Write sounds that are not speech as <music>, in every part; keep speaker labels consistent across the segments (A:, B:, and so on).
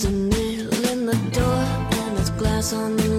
A: There's a nail in the door and there's glass on the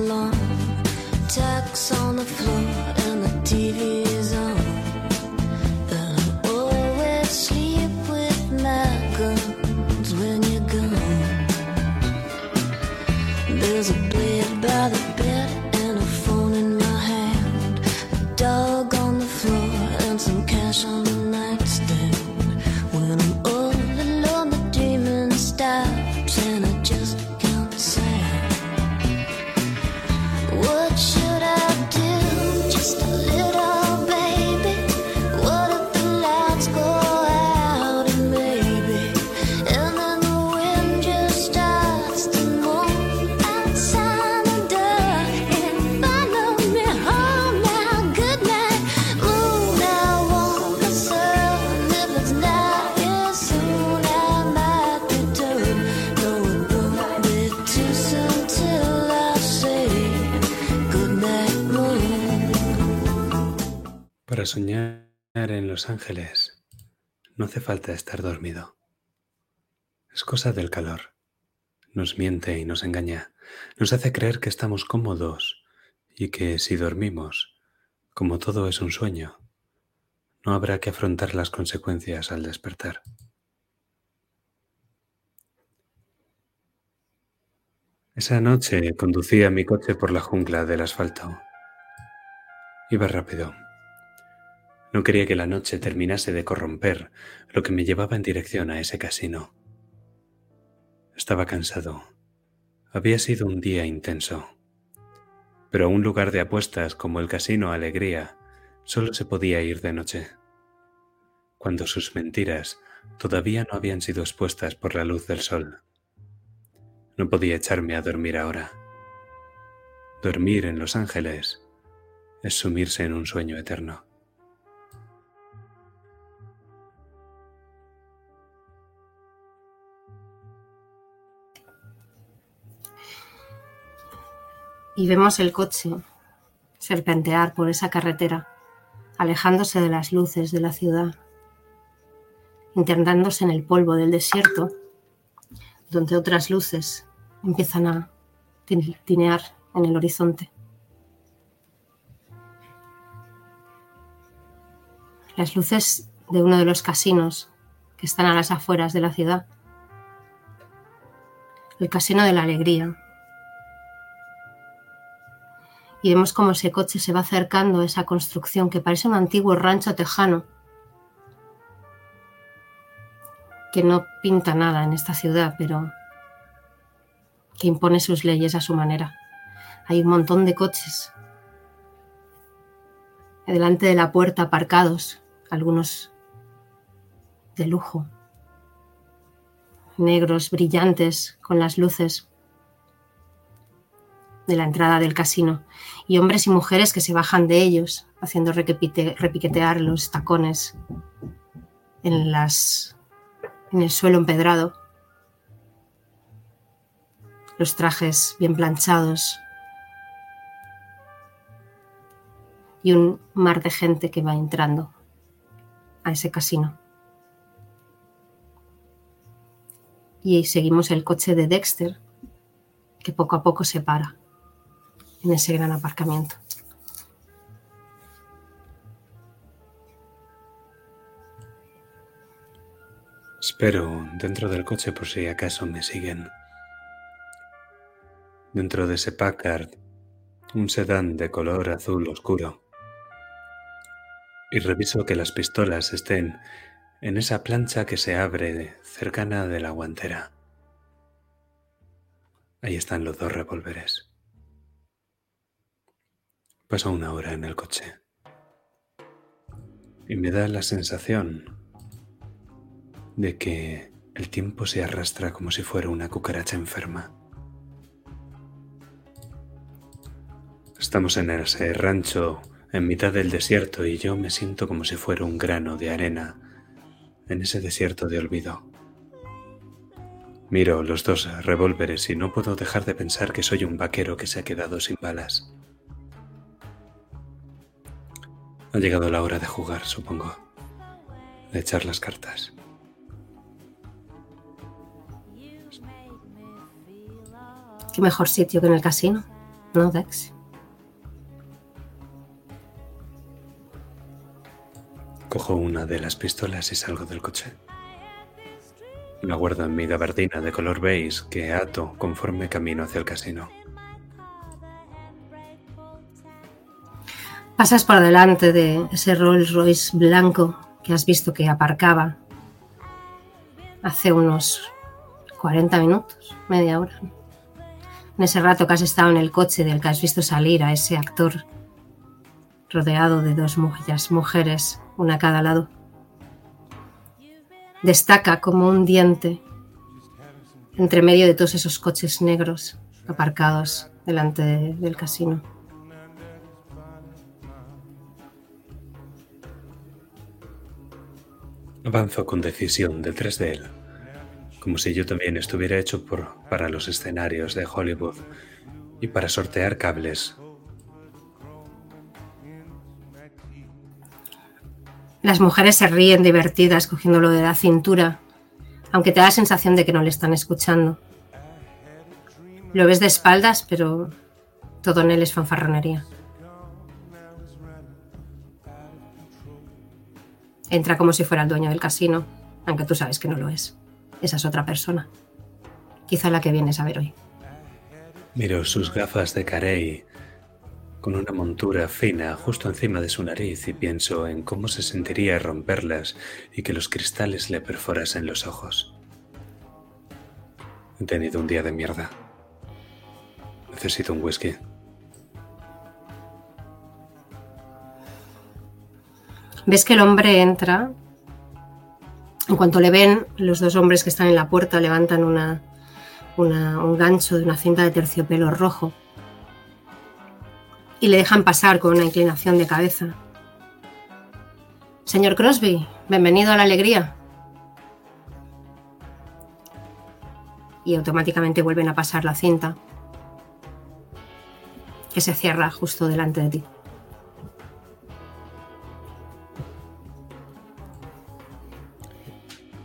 B: Para soñar en Los Ángeles no hace falta estar dormido. Es cosa del calor. Nos miente y nos engaña. Nos hace creer que estamos cómodos y que si dormimos, como todo es un sueño, no habrá que afrontar las consecuencias al despertar. Esa noche conducía mi coche por la jungla del asfalto. Iba rápido. No quería que la noche terminase de corromper lo que me llevaba en dirección a ese casino. Estaba cansado. Había sido un día intenso. Pero a un lugar de apuestas como el Casino Alegría solo se podía ir de noche, cuando sus mentiras todavía no habían sido expuestas por la luz del sol. No podía echarme a dormir ahora. Dormir en Los Ángeles es sumirse en un sueño eterno.
C: Y vemos el coche serpentear por esa carretera, alejándose de las luces de la ciudad, internándose en el polvo del desierto, donde otras luces empiezan a tin- tinear en el horizonte. Las luces de uno de los casinos que están a las afueras de la ciudad. El Casino de la Alegría, y vemos cómo ese coche se va acercando a esa construcción que parece un antiguo rancho tejano que no pinta nada en esta ciudad, pero que impone sus leyes a su manera. Hay un montón de coches delante de la puerta aparcados, algunos de lujo, negros, brillantes, con las luces de la entrada del casino y hombres y mujeres que se bajan de ellos haciendo repiquetear los tacones en el suelo empedrado, los trajes bien planchados. Y un mar de gente que va entrando a ese casino. Y seguimos el coche de Dexter que poco a poco se para en ese gran aparcamiento.
B: Espero dentro del coche por si acaso me siguen. Dentro de ese Packard, un sedán de color azul oscuro. Y reviso que las pistolas estén en esa plancha que se abre cercana de la guantera. Ahí están los dos revólveres. Paso una hora en el coche. Y me da la sensación de que el tiempo se arrastra como si fuera una cucaracha enferma. Estamos en ese rancho en mitad del desierto y yo me siento como si fuera un grano de arena en ese desierto de olvido. Miro los dos revólveres y no puedo dejar de pensar que soy un vaquero que se ha quedado sin balas. Ha llegado la hora de jugar, supongo. De echar las cartas.
C: Qué mejor sitio que en el casino, ¿no, Dex?
B: Cojo una de las pistolas y salgo del coche. La guardo en mi gabardina de color beige que ato conforme camino hacia el casino.
C: Pasas por delante de ese Rolls Royce blanco que has visto que aparcaba hace unos 40 minutos, media hora. En ese rato que has estado en el coche del que has visto salir a ese actor rodeado de dos mujeres, una a cada lado. Destaca como un diente entre medio de todos esos coches negros aparcados delante de- del casino.
B: Avanzo con decisión detrás de él, como si yo también estuviera hecho para los escenarios de Hollywood y para sortear cables.
C: Las mujeres se ríen divertidas cogiéndolo de la cintura, aunque te da la sensación de que no le están escuchando. Lo ves de espaldas, pero todo en él es fanfarronería. Entra como si fuera el dueño del casino, aunque tú sabes que no lo es. Esa es otra persona. Quizá la que vienes a ver hoy.
B: Miro sus gafas de carey con una montura fina justo encima de su nariz y pienso en cómo se sentiría romperlas y que los cristales le perforasen los ojos. He tenido un día de mierda. Necesito un whisky.
C: Ves que el hombre entra. En cuanto le ven, los dos hombres que están en la puerta levantan una, un gancho de una cinta de terciopelo rojo y le dejan pasar con una inclinación de cabeza. Señor Crosby, bienvenido a la alegría. Y automáticamente vuelven a pasar la cinta que se cierra justo delante de ti.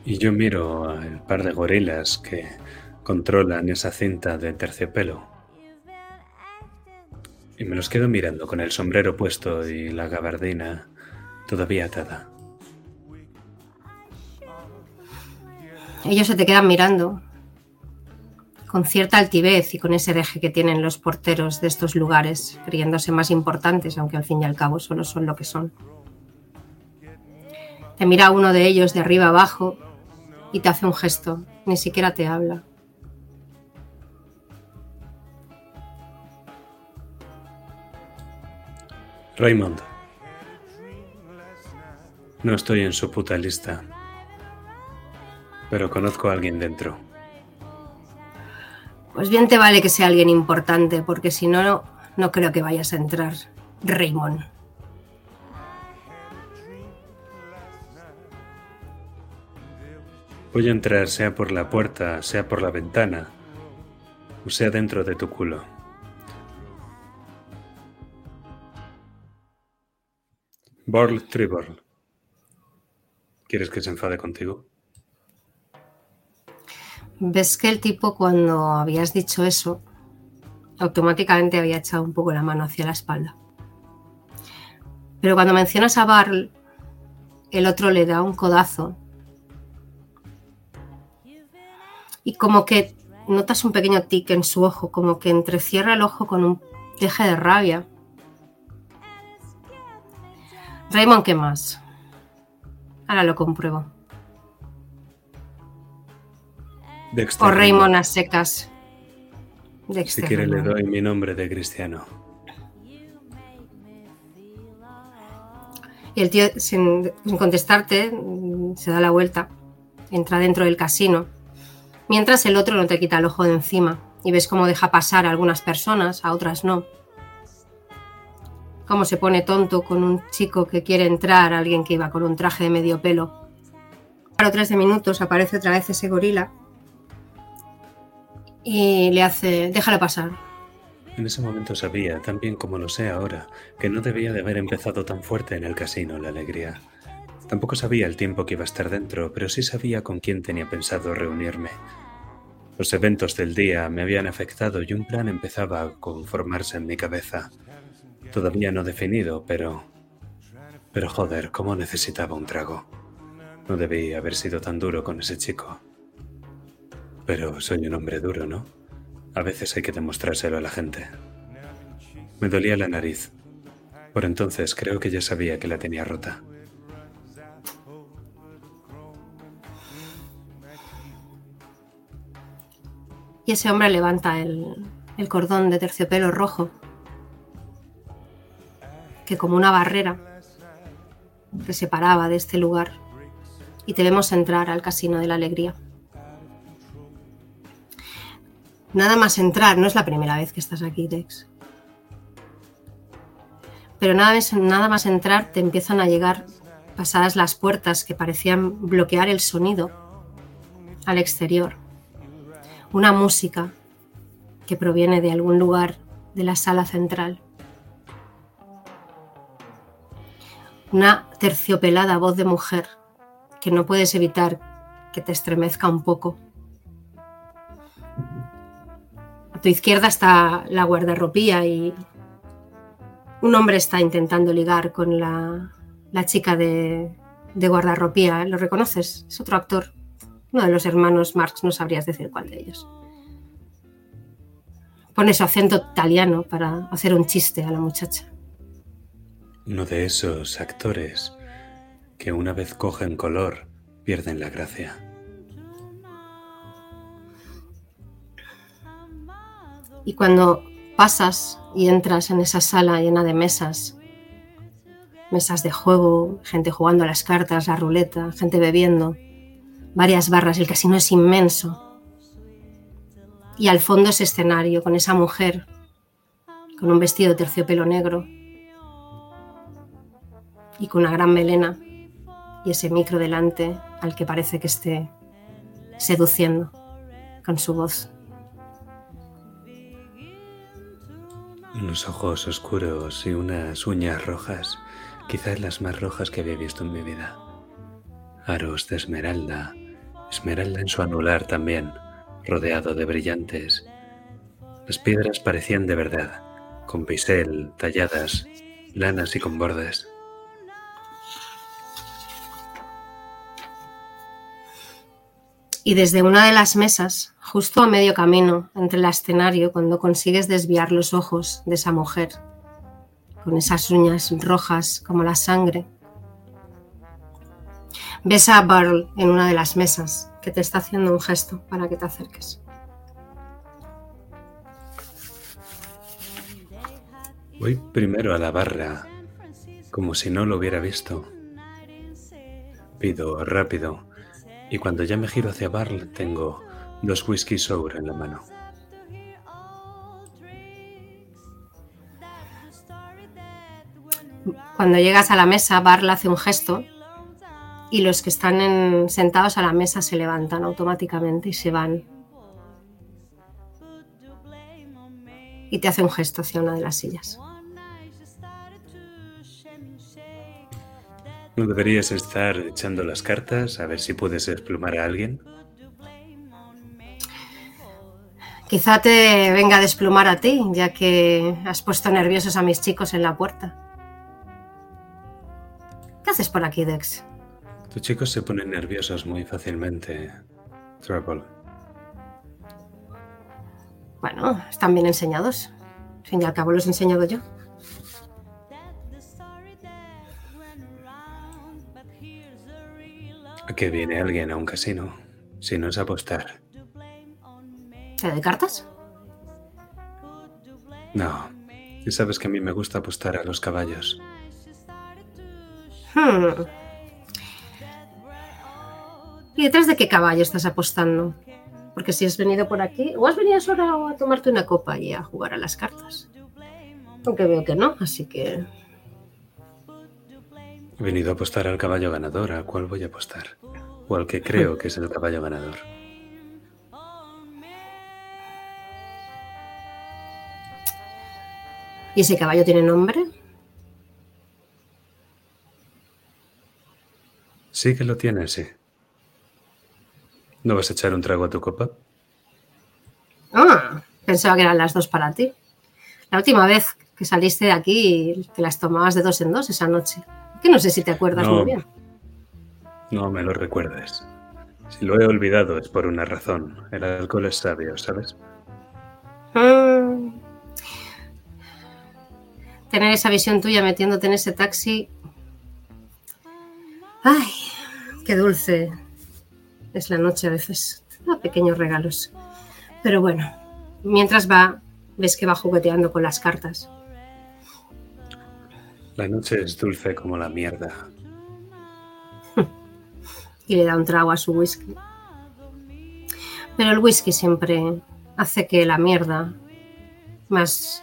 B: Y yo miro al par de gorilas que controlan esa cinta de terciopelo. Y me los quedo mirando con el sombrero puesto y la gabardina todavía atada.
C: Ellos se te quedan mirando con cierta altivez y con ese hereje que tienen los porteros de estos lugares, creyéndose más importantes, aunque al fin y al cabo solo son lo que son. Te mira uno de ellos de arriba abajo y te hace un gesto, ni siquiera te habla.
B: Raymond. No estoy en su puta lista. Pero conozco a alguien dentro.
C: Pues bien te vale que sea alguien importante, porque si no, no creo que vayas a entrar, Raymond.
B: Voy a entrar sea por la puerta, sea por la ventana, o sea dentro de tu culo. Borl Tribor. ¿Quieres que se enfade contigo?
C: Ves que el tipo cuando habías dicho eso, automáticamente había echado un poco la mano hacia la espalda. Pero cuando mencionas a Barl, el otro le da un codazo. Y como que notas un pequeño tic en su ojo, como que entrecierra el ojo con un deje de rabia. Raymond, ¿qué más? Ahora lo compruebo.
B: Dexter
C: O Raymond a secas.
B: Si
C: Dexter
B: quiere le doy mi nombre de cristiano.
C: Y el tío, sin, sin contestarte, se da la vuelta, entra dentro del casino, mientras el otro no te quita el ojo de encima y ves cómo deja pasar a algunas personas, a otras no. Cómo se pone tonto con un chico que quiere entrar, alguien que iba con un traje de medio pelo. A tres minutos aparece otra vez ese gorila y le hace, déjalo pasar,
B: En ese momento sabía, tan bien como lo sé ahora, que no debía de haber empezado tan fuerte en el casino la alegría. Tampoco sabía el tiempo que iba a estar dentro, pero sí sabía con quién tenía pensado reunirme. Los eventos del día me habían afectado y un plan empezaba a conformarse en mi cabeza. Todavía no definido, pero... Pero joder, cómo necesitaba un trago. No debí haber sido tan duro con ese chico. Pero soy un hombre duro, ¿no? A veces hay que demostrárselo a la gente. Me dolía la nariz. Por entonces creo que ya sabía que la tenía rota.
C: Y ese hombre levanta el, el cordón de terciopelo rojo, que como una barrera te separaba de este lugar, y te vemos entrar al Casino de la Alegría. Nada más entrar, no es la primera vez que estás aquí, Dex. Pero nada nada más entrar te empiezan a llegar, pasadas las puertas que parecían bloquear el sonido al exterior, una música que proviene de algún lugar de la sala central. Una terciopelada voz de mujer que no puedes evitar que te estremezca un poco. A tu izquierda está la guardarropía y un hombre está intentando ligar con la, la chica de, de guardarropía. ¿Lo reconoces? Es otro actor. Uno de los hermanos Marx, no sabrías decir cuál de ellos. Pone su acento italiano para hacer un chiste a la muchacha.
B: Uno de esos actores que una vez cogen color pierden la gracia.
C: Y cuando pasas y entras en esa sala llena de mesas, mesas de juego, gente jugando a las cartas, la ruleta, gente bebiendo, varias barras, el casino es inmenso. Y al fondo ese escenario con esa mujer con un vestido de terciopelo negro y con una gran melena y ese micro delante al que parece que esté seduciendo con su voz.
B: Unos ojos oscuros y unas uñas rojas, quizás las más rojas que había visto en mi vida. Aros de esmeralda, esmeralda en su anular también, rodeado de brillantes. Las piedras parecían de verdad, con bisel, talladas, lanas y con bordes.
C: Y desde una de las mesas, justo a medio camino entre el escenario, cuando consigues desviar los ojos de esa mujer, con esas uñas rojas como la sangre, ves a Barl en una de las mesas que te está haciendo un gesto para que te acerques.
B: Voy primero a la barra, como si no lo hubiera visto. Pido rápido, y cuando ya me giro hacia Barl tengo dos whisky sour en la mano.
C: Cuando llegas a la mesa, Barl hace un gesto y los que están en- sentados a la mesa se levantan automáticamente y se van. Y te hace un gesto hacia una de las sillas.
B: ¿No deberías estar echando las cartas a ver si puedes desplumar a alguien?
C: Quizá te venga a desplumar a ti, ya que has puesto nerviosos a mis chicos en la puerta. ¿Qué haces por aquí, Dex?
B: Tus chicos se ponen nerviosos muy fácilmente, Trouble.
C: Bueno, están bien enseñados. Al fin y al cabo los he enseñado yo.
B: ¿A qué viene alguien a un casino? Si no es apostar.
C: ¿Se de cartas?
B: No. Y sabes que a mí me gusta apostar a los caballos.
C: Hmm. ¿Y detrás de qué caballo estás apostando? Porque si has venido por aquí, o has venido solo a tomarte una copa y a jugar a las cartas. Aunque veo que no, así que
B: He venido a apostar al caballo ganador. ¿A cuál voy a apostar? O al que creo que es el caballo ganador.
C: ¿Y ese caballo tiene nombre?
B: Sí que lo tiene, sí. ¿No vas a echar un trago a tu copa?
C: pensaba que eran las dos para ti. La última vez que saliste de aquí, te las tomabas de dos en dos esa noche. Que no sé si te acuerdas
B: No.
C: muy bien.
B: No me lo recuerdes. Si lo he olvidado es por una razón. El alcohol es sabio, ¿sabes?
C: Mm. Tener esa visión tuya metiéndote en ese taxi. Ay, qué dulce es la noche a veces. Da pequeños regalos. Pero bueno, mientras va, ves que va jugueteando con las cartas.
B: La noche es dulce como la mierda. <laughs>
C: y le da un trago a su whisky. Pero el whisky siempre hace que la mierda más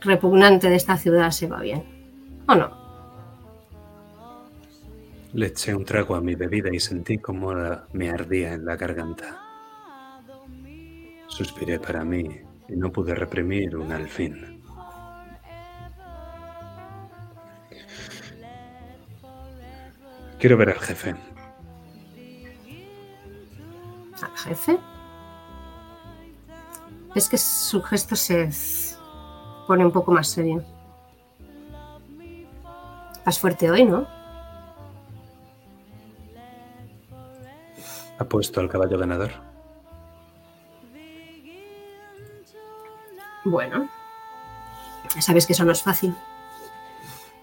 C: repugnante de esta ciudad se va bien. ¿O no?
B: Le eché un trago a mi bebida y sentí como me ardía en la garganta. Suspiré para mí y no pude reprimir un al fin. Quiero ver al jefe.
C: ¿Al jefe? Es que su gesto se pone un poco más serio. Vas fuerte hoy, ¿no?
B: ¿Ha puesto al caballo ganador?
C: Bueno, sabes que eso no es fácil.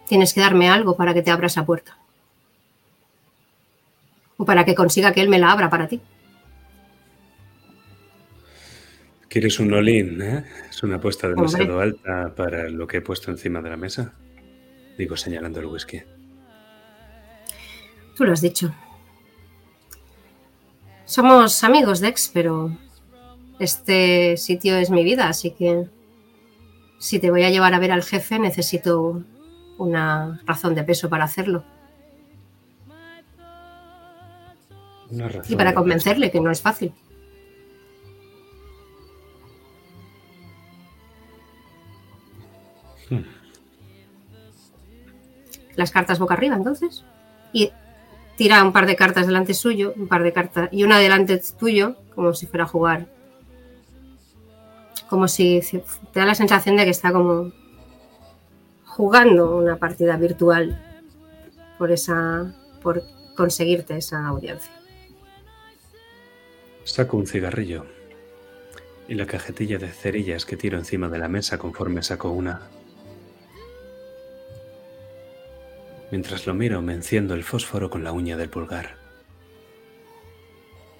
C: Tienes que darme algo para que te abra esa puerta. O para que consiga que él me la abra para ti.
B: ¿Quieres un olín? eh? Es una apuesta
C: Hombre.
B: demasiado alta para lo que he puesto encima de la mesa. Digo señalando el whisky.
C: Tú lo has dicho. Somos amigos, Dex, pero este sitio es mi vida, así que si te voy a llevar a ver al jefe necesito una razón de peso para hacerlo.
B: Una razón
C: Y para convencerle, que no es fácil.
B: Hmm.
C: Las cartas boca arriba, entonces. Y tira un par de cartas delante suyo, un par de cartas, y una delante tuyo, como si fuera a jugar. Como si te da la sensación de que está como jugando una partida virtual por esa. por conseguirte esa audiencia.
B: Saco un cigarrillo y la cajetilla de cerillas que tiro encima de la mesa conforme saco una. Mientras lo miro, me enciendo el fósforo con la uña del pulgar.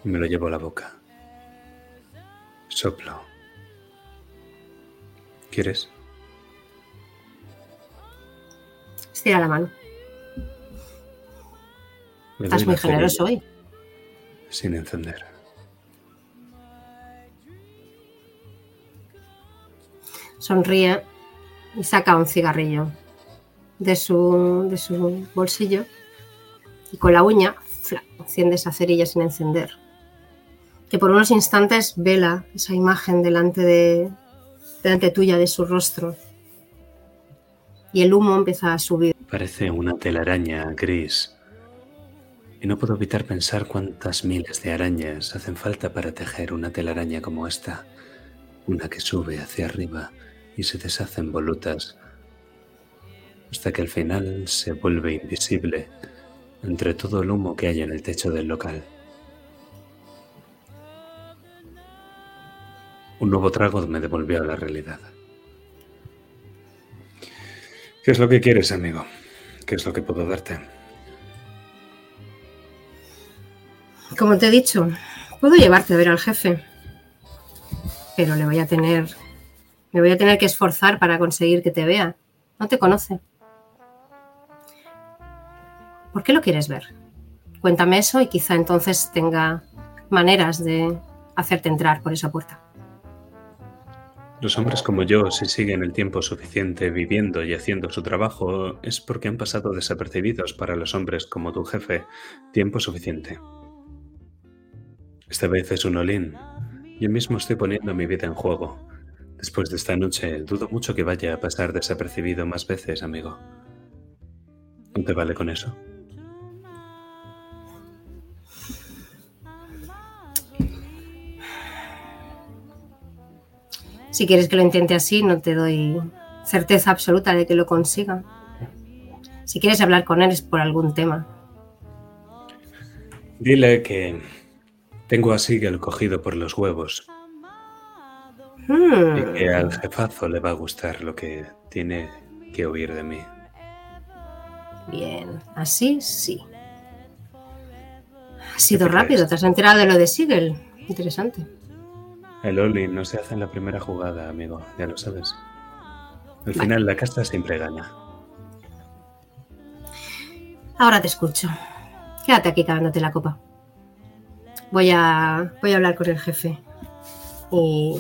B: Y me lo llevo a la boca. Soplo. ¿Quieres?
C: Estira la mano. Estás muy generoso hoy.
B: Sin encender.
C: sonríe y saca un cigarrillo de su, de su bolsillo y con la uña fla, enciende esa cerilla sin encender. Que por unos instantes vela esa imagen delante, de, delante tuya de su rostro y el humo empieza a subir.
B: Parece una telaraña gris. Y no puedo evitar pensar cuántas miles de arañas hacen falta para tejer una telaraña como esta. Una que sube hacia arriba y se deshace en volutas hasta que al final se vuelve invisible entre todo el humo que hay en el techo del local. Un nuevo trago me devolvió a la realidad. ¿Qué es lo que quieres, amigo? ¿Qué es lo que puedo darte?
C: Como te he dicho, puedo llevarte a ver al jefe, pero le voy a tener, me voy a tener que esforzar para conseguir que te vea. No te conoce. ¿Por qué lo quieres ver? Cuéntame eso y quizá entonces tenga maneras de hacerte entrar por esa puerta.
B: Los hombres como yo, si siguen el tiempo suficiente viviendo y haciendo su trabajo, es porque han pasado desapercibidos para los hombres como tu jefe tiempo suficiente. Esta vez es un olín. Yo mismo estoy poniendo mi vida en juego. Después de esta noche, dudo mucho que vaya a pasar desapercibido más veces, amigo. ¿No te vale con eso?
C: Si quieres que lo intente así, no te doy certeza absoluta de que lo consiga. Si quieres hablar con él es por algún tema.
B: Dile que tengo a Sigel cogido por los huevos
C: Hmm,
B: y que al jefazo le va a gustar lo que tiene que oír de mí.
C: Bien, así sí. Ha sido rápido,
B: crees?
C: te has enterado de lo de Siegel. Interesante.
B: El Oli no se hace en la primera jugada, amigo, ya lo sabes. Al final la casta siempre gana.
C: Ahora te escucho. Quédate aquí cagándote la copa. Voy a, voy a hablar con el jefe. Y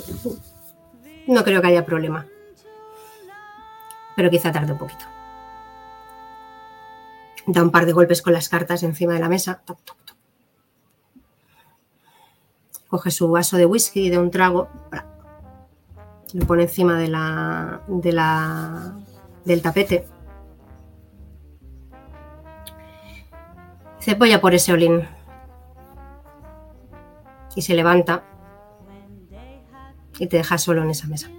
C: no creo que haya problema. Pero quizá tarde un poquito. Da un par de golpes con las cartas encima de la mesa. Toc, toc, toc. Coge su vaso de whisky de un trago. Lo pone encima de la, de la, del tapete. Dice, voy a por ese olín. Y se levanta y te deja solo en esa mesa.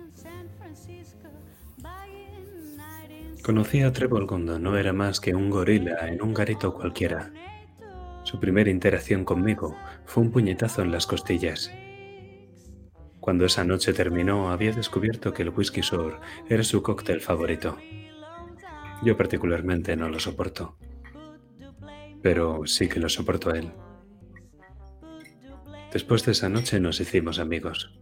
B: Conocí a Trevor cuando no era más que un gorila en un garito cualquiera. Su primera interacción conmigo fue un puñetazo en las costillas. Cuando esa noche terminó, había descubierto que el whisky sour era su cóctel favorito. Yo particularmente no lo soporto, pero sí que lo soporto a él. Después de esa noche nos hicimos amigos.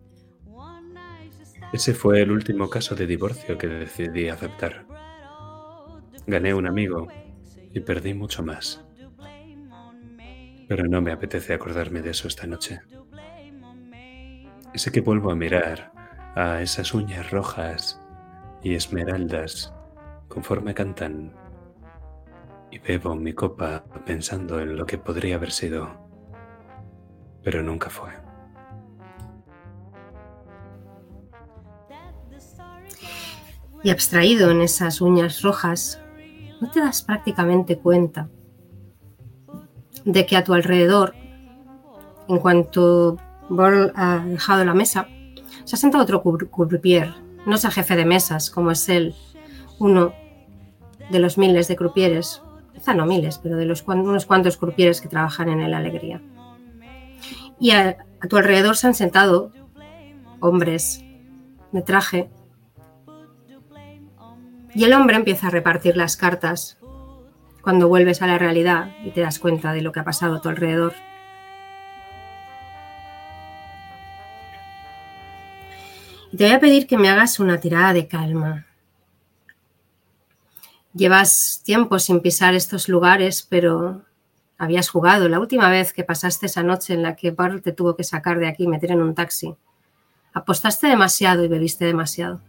B: Ese fue el último caso de divorcio que decidí aceptar. Gané un amigo y perdí mucho más. Pero no me apetece acordarme de eso esta noche. Sé que vuelvo a mirar a esas uñas rojas y esmeraldas conforme cantan y bebo mi copa pensando en lo que podría haber sido, pero nunca fue.
C: Y abstraído en esas uñas rojas, no te das prácticamente cuenta de que a tu alrededor, en cuanto Borl ha dejado la mesa, se ha sentado otro croupier. No es jefe de mesas, como es él, uno de los miles de croupieres, quizá no miles, pero de los unos cuantos croupieres que trabajan en el Alegría. Y a, a tu alrededor se han sentado hombres de traje y el hombre empieza a repartir las cartas cuando vuelves a la realidad y te das cuenta de lo que ha pasado a tu alrededor. Y te voy a pedir que me hagas una tirada de calma. Llevas tiempo sin pisar estos lugares, pero habías jugado. La última vez que pasaste esa noche en la que Barl te tuvo que sacar de aquí y meter en un taxi, apostaste demasiado y bebiste demasiado.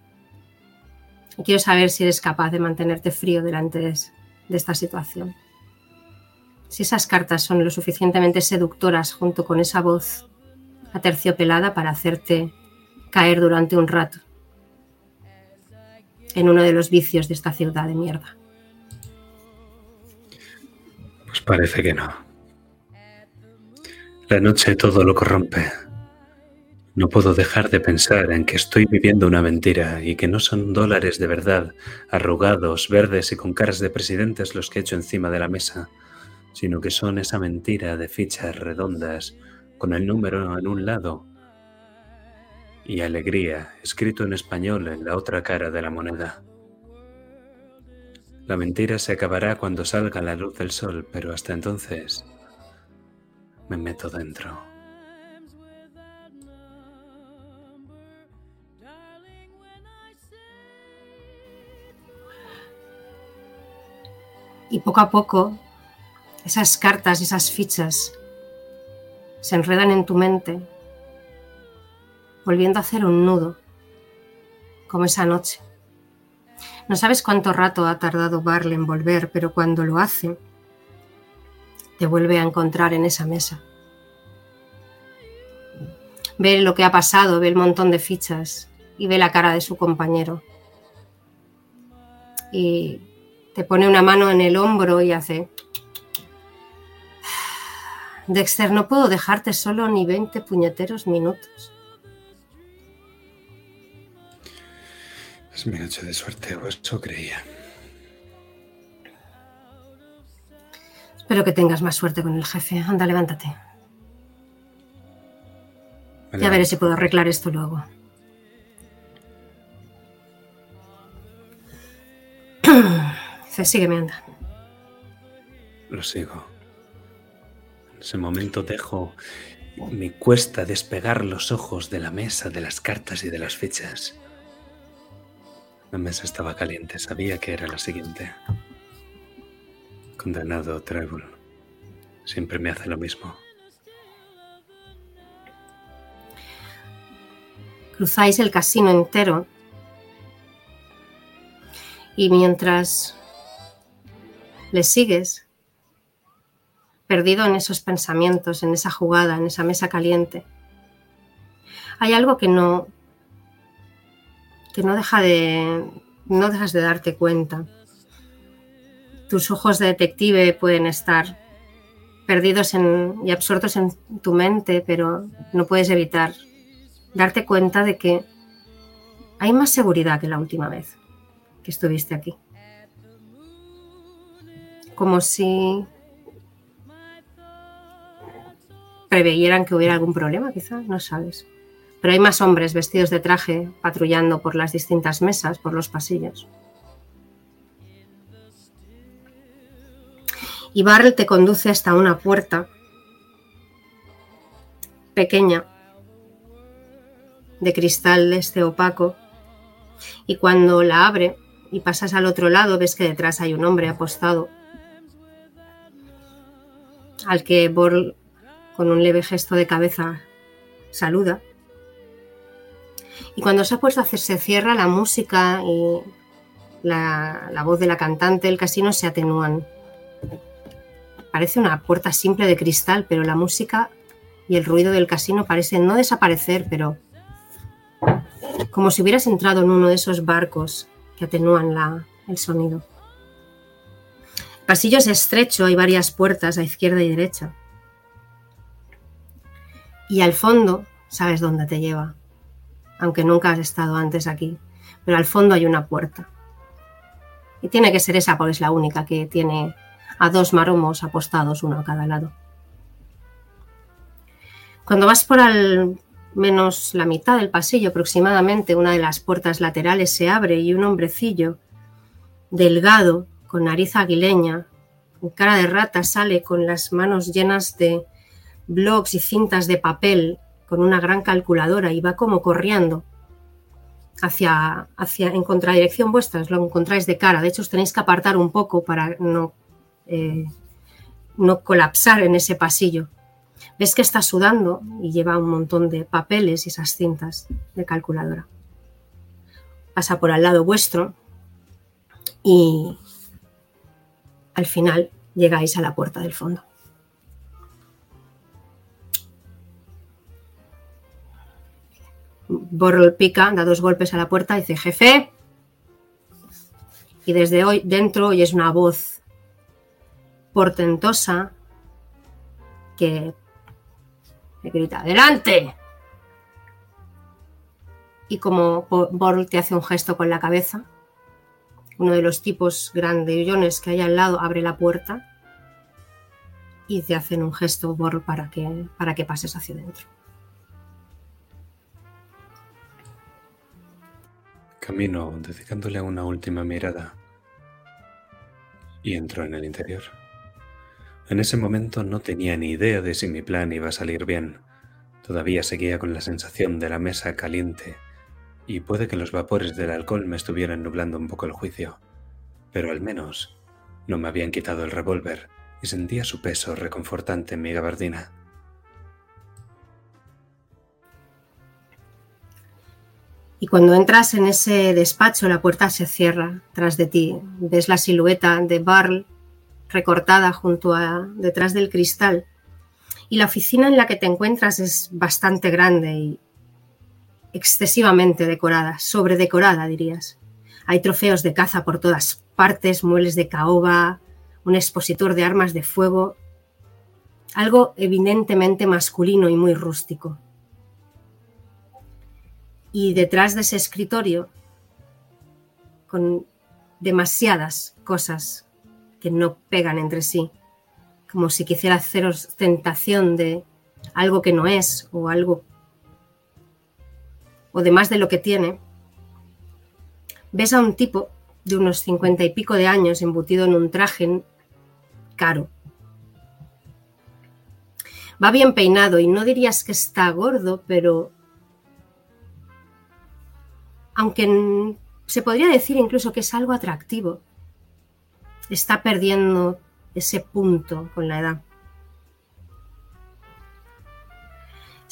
C: Quiero saber si eres capaz de mantenerte frío delante de, de esta situación. Si esas cartas son lo suficientemente seductoras junto con esa voz aterciopelada para hacerte caer durante un rato en uno de los vicios de esta ciudad de mierda.
B: Pues parece que no. La noche todo lo corrompe. No puedo dejar de pensar en que estoy viviendo una mentira y que no son dólares de verdad, arrugados, verdes y con caras de presidentes los que he hecho encima de la mesa, sino que son esa mentira de fichas redondas con el número en un lado y alegría escrito en español en la otra cara de la moneda. La mentira se acabará cuando salga la luz del sol, pero hasta entonces me meto dentro.
C: Y poco a poco, esas cartas, esas fichas, se enredan en tu mente, volviendo a hacer un nudo, como esa noche. No sabes cuánto rato ha tardado Barley en volver, pero cuando lo hace, te vuelve a encontrar en esa mesa. Ve lo que ha pasado, ve el montón de fichas y ve la cara de su compañero. Y te pone una mano en el hombro y hace... Dexter, no puedo dejarte solo ni 20 puñeteros minutos.
B: Es mi noche de suerte, o eso creía.
C: Espero que tengas más suerte con el jefe. Anda, levántate.
B: Me
C: Ya veré si puedo arreglar esto luego. <clears throat> Dice, sígueme, anda.
B: Lo sigo. En ese momento dejo. Me cuesta despegar los ojos de la mesa, de las cartas y de las fichas. La mesa estaba caliente, sabía que era la siguiente. Condenado Trébol. Siempre me hace lo mismo.
C: Cruzáis el casino entero. Y mientras le sigues, perdido en esos pensamientos, en esa jugada, en esa mesa caliente, hay algo que no que no deja de no dejas de darte cuenta. Tus ojos de detective pueden estar perdidos en- y absortos en tu mente, pero no puedes evitar darte cuenta de que hay más seguridad que la última vez que estuviste aquí. Como si preveyeran que hubiera algún problema, quizá, no sabes. Pero hay más hombres vestidos de traje patrullando por las distintas mesas, por los pasillos. Y Barrel te conduce hasta una puerta pequeña de cristal de este opaco y cuando la abre y pasas al otro lado ves que detrás hay un hombre apostado al que Borl con un leve gesto de cabeza saluda y cuando se ha puesto a hacer se cierra la música y la, la voz de la cantante el casino se atenúan parece una puerta simple de cristal pero la música y el ruido del casino parecen no desaparecer pero como si hubieras entrado en uno de esos barcos que atenúan la- el sonido. Pasillo es estrecho, hay varias puertas a izquierda y derecha. Y al fondo sabes dónde te lleva, aunque nunca has estado antes aquí, pero al fondo hay una puerta. Y tiene que ser esa, porque es la única que tiene a dos maromos apostados uno a cada lado. Cuando vas por al menos la mitad del pasillo aproximadamente, una de las puertas laterales se abre y un hombrecillo delgado, con nariz aguileña, con cara de rata, sale con las manos llenas de blocs y cintas de papel, con una gran calculadora y va como corriendo hacia, hacia en contradirección vuestra, os lo encontráis de cara. De hecho, os tenéis que apartar un poco para no, eh, no colapsar en ese pasillo. Ves que está sudando y lleva un montón de papeles y esas cintas de calculadora. Pasa por al lado vuestro y al final llegáis a la puerta del fondo. Borrell pica, da dos golpes a la puerta y dice, jefe. Y desde hoy dentro oyes una voz portentosa que grita, ¡adelante! Y como Bo- Borl te hace un gesto con la cabeza, uno de los tipos grandellones que hay al lado abre la puerta y te hacen un gesto, Borl, para que, para que pases hacia adentro.
B: Camino dedicándole una última mirada y entró en el interior. En ese momento no tenía ni idea de si mi plan iba a salir bien. Todavía seguía con la sensación de la mesa caliente y puede que los vapores del alcohol me estuvieran nublando un poco el juicio, pero al menos no me habían quitado el revólver y sentía su peso reconfortante en mi gabardina.
C: Y cuando entras en ese despacho, la puerta se cierra tras de ti. Ves la silueta de Barl recortada junto a detrás del cristal. Y la oficina en la que te encuentras es bastante grande y excesivamente decorada, sobredecorada dirías. Hay trofeos de caza por todas partes, muebles de caoba, un expositor de armas de fuego, algo evidentemente masculino y muy rústico. Y detrás de ese escritorio con demasiadas cosas que no pegan entre sí, como si quisiera haceros tentación de algo que no es o algo o de más de lo que tiene, ves a un tipo de unos cincuenta y pico de años embutido en un traje caro. Va bien peinado y no dirías que está gordo, pero aunque se podría decir incluso que es algo atractivo, está perdiendo ese punto con la edad.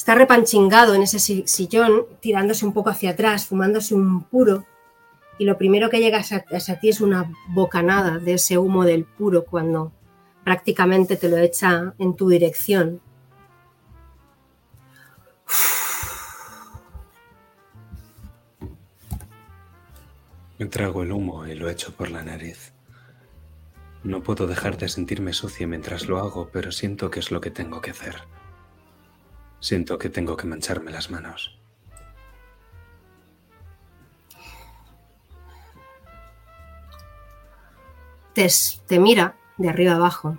C: Está repanchingado en ese sillón, tirándose un poco hacia atrás, fumándose un puro, y lo primero que llega a ti es una bocanada de ese humo del puro cuando prácticamente te lo echa en tu dirección. <sighs>
B: Me trago el humo y lo echo por la nariz. No puedo dejar de sentirme sucia mientras lo hago, pero siento que es lo que tengo que hacer. Siento que tengo que mancharme las manos.
C: Te, te mira de arriba abajo,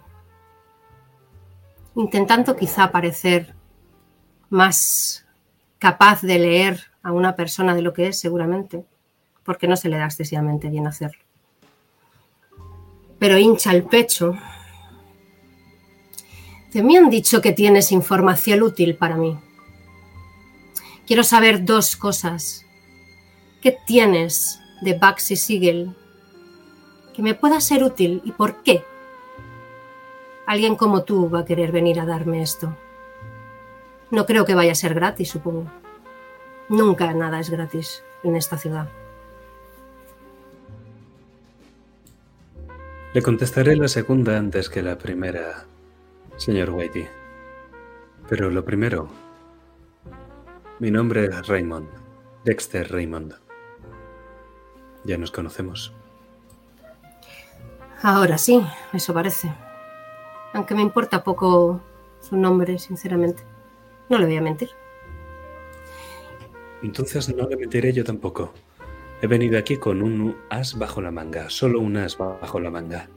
C: intentando quizá parecer más capaz de leer a una persona de lo que es seguramente, porque no se le da excesivamente bien hacerlo. Pero hincha el pecho me han dicho que tienes información útil para mí. Quiero saber dos cosas. ¿Qué tienes de Baxi Siegel que me pueda ser útil y por qué? Alguien como tú va a querer venir a darme esto. No creo que vaya a ser gratis, supongo. Nunca nada es gratis en esta ciudad.
B: Le contestaré la segunda antes que la primera, señor Whitey. Pero lo primero, mi nombre es Raymond, Dexter Raymond. Ya nos conocemos.
C: Ahora sí, eso parece. Aunque me importa poco su nombre, sinceramente. No le voy a mentir.
B: Entonces no le mentiré yo tampoco. He venido aquí con un as bajo la manga, solo un as bajo la manga.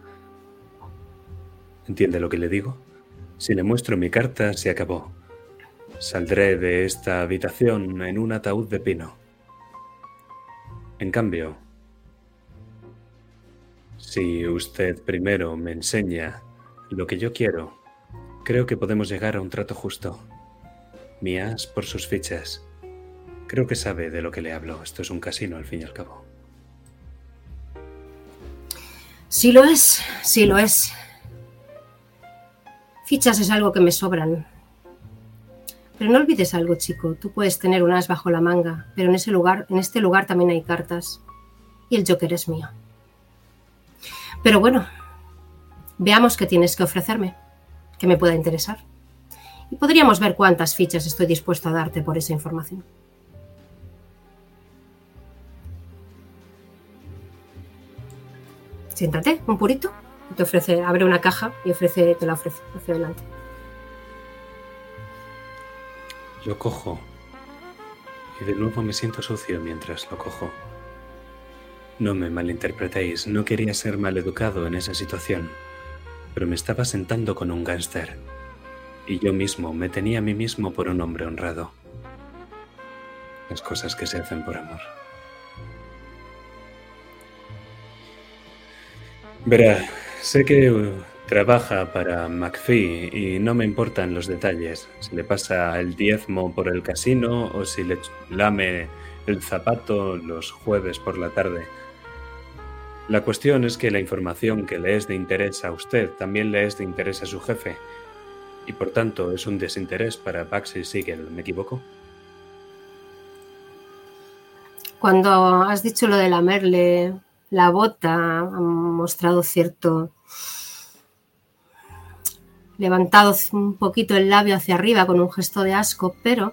B: ¿Entiende lo que le digo? Si le muestro mi carta, se acabó. Saldré de esta habitación en un ataúd de pino. En cambio, si usted primero me enseña lo que yo quiero, creo que podemos llegar a un trato justo. Mías por sus fichas. Creo que sabe de lo que le hablo. Esto es un casino al fin y al cabo.
C: Sí lo es, sí lo es. Fichas es algo que me sobran. Pero no olvides algo, chico. Tú puedes tener un as bajo la manga, pero en ese lugar, en este lugar también hay cartas. Y el Joker es mío. Pero bueno, veamos qué tienes que ofrecerme, que me pueda interesar. Y podríamos ver cuántas fichas estoy dispuesto a darte por esa información. Siéntate, un purito te ofrece, abre una caja y ofrece, te la ofrece hacia adelante.
B: Lo cojo. Y de nuevo me siento sucio mientras lo cojo. No me malinterpretéis, no quería ser maleducado en esa situación, pero me estaba sentando con un gángster. Y yo mismo me tenía a mí mismo por un hombre honrado. Las cosas que se hacen por amor. Verá, Sé que uh, trabaja para McPhee y no me importan los detalles. Si le pasa el diezmo por el casino o si le lame el zapato los jueves por la tarde. La cuestión es que la información que le es de interés a usted también le es de interés a su jefe. Y por tanto es un desinterés para Baxi Siegel, ¿me equivoco?
C: Cuando has dicho lo de lamerle la bota ha mostrado cierto... levantado un poquito el labio hacia arriba con un gesto de asco, pero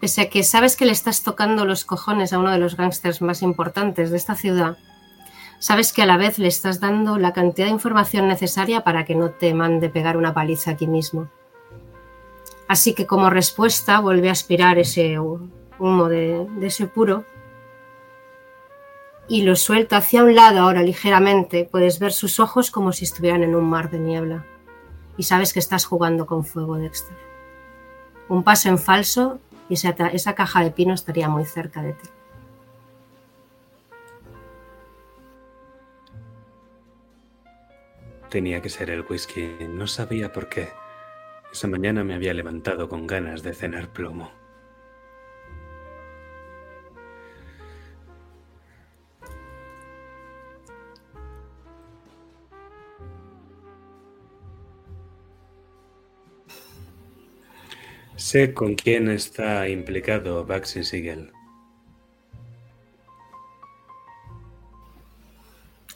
C: pese a que sabes que le estás tocando los cojones a uno de los gángsters más importantes de esta ciudad, sabes que a la vez le estás dando la cantidad de información necesaria para que no te mande pegar una paliza aquí mismo. Así que como respuesta vuelve a aspirar ese humo de, de ese puro y lo suelto hacia un lado ahora ligeramente, puedes ver sus ojos como si estuvieran en un mar de niebla. Y sabes que estás jugando con fuego, Dexter. Un paso en falso y esa, esa caja de pino estaría muy cerca de ti.
B: Tenía que ser el whisky, no sabía por qué. Esa mañana me había levantado con ganas de cenar plomo. Sé con quién está implicado Baxi Siegel.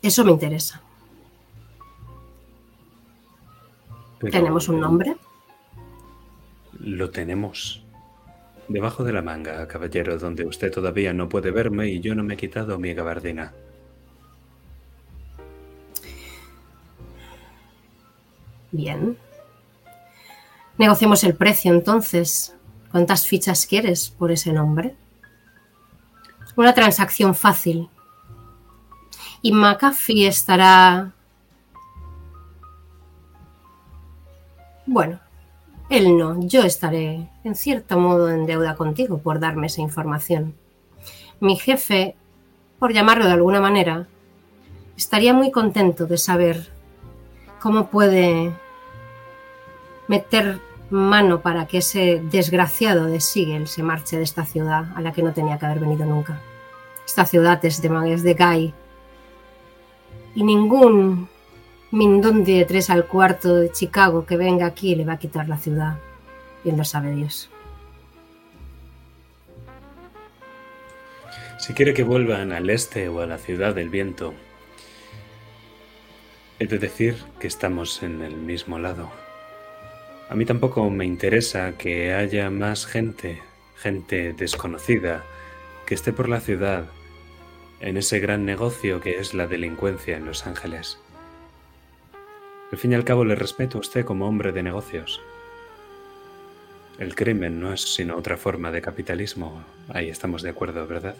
C: Eso me interesa.
B: pero
C: ¿Tenemos un nombre?
B: Lo tenemos. Debajo de la manga, caballero, donde usted todavía no puede verme y yo no me he quitado mi gabardina.
C: Bien. Negociemos el precio entonces. ¿Cuántas fichas quieres por ese nombre? Una transacción fácil. Y McAfee estará... Bueno, él no. Yo estaré en cierto modo en deuda contigo por darme esa información. Mi jefe, por llamarlo de alguna manera, estaría muy contento de saber cómo puede meter mano para que ese desgraciado de Siegel se marche de esta ciudad a la que no tenía que haber venido nunca. Esta ciudad es de, es de Guy. Y ningún mindundi de tres al cuarto de Chicago que venga aquí le va a quitar la ciudad. Bien lo sabe Dios.
B: Si quiere que vuelvan al este o a la ciudad del viento, he de decir que estamos en el mismo lado. A mí tampoco me interesa que haya más gente, gente desconocida, que esté por la ciudad en ese gran negocio que es la delincuencia en Los Ángeles. Al fin y al cabo le respeto a usted como hombre de negocios. El crimen no es sino otra forma de capitalismo. Ahí estamos de acuerdo, ¿verdad?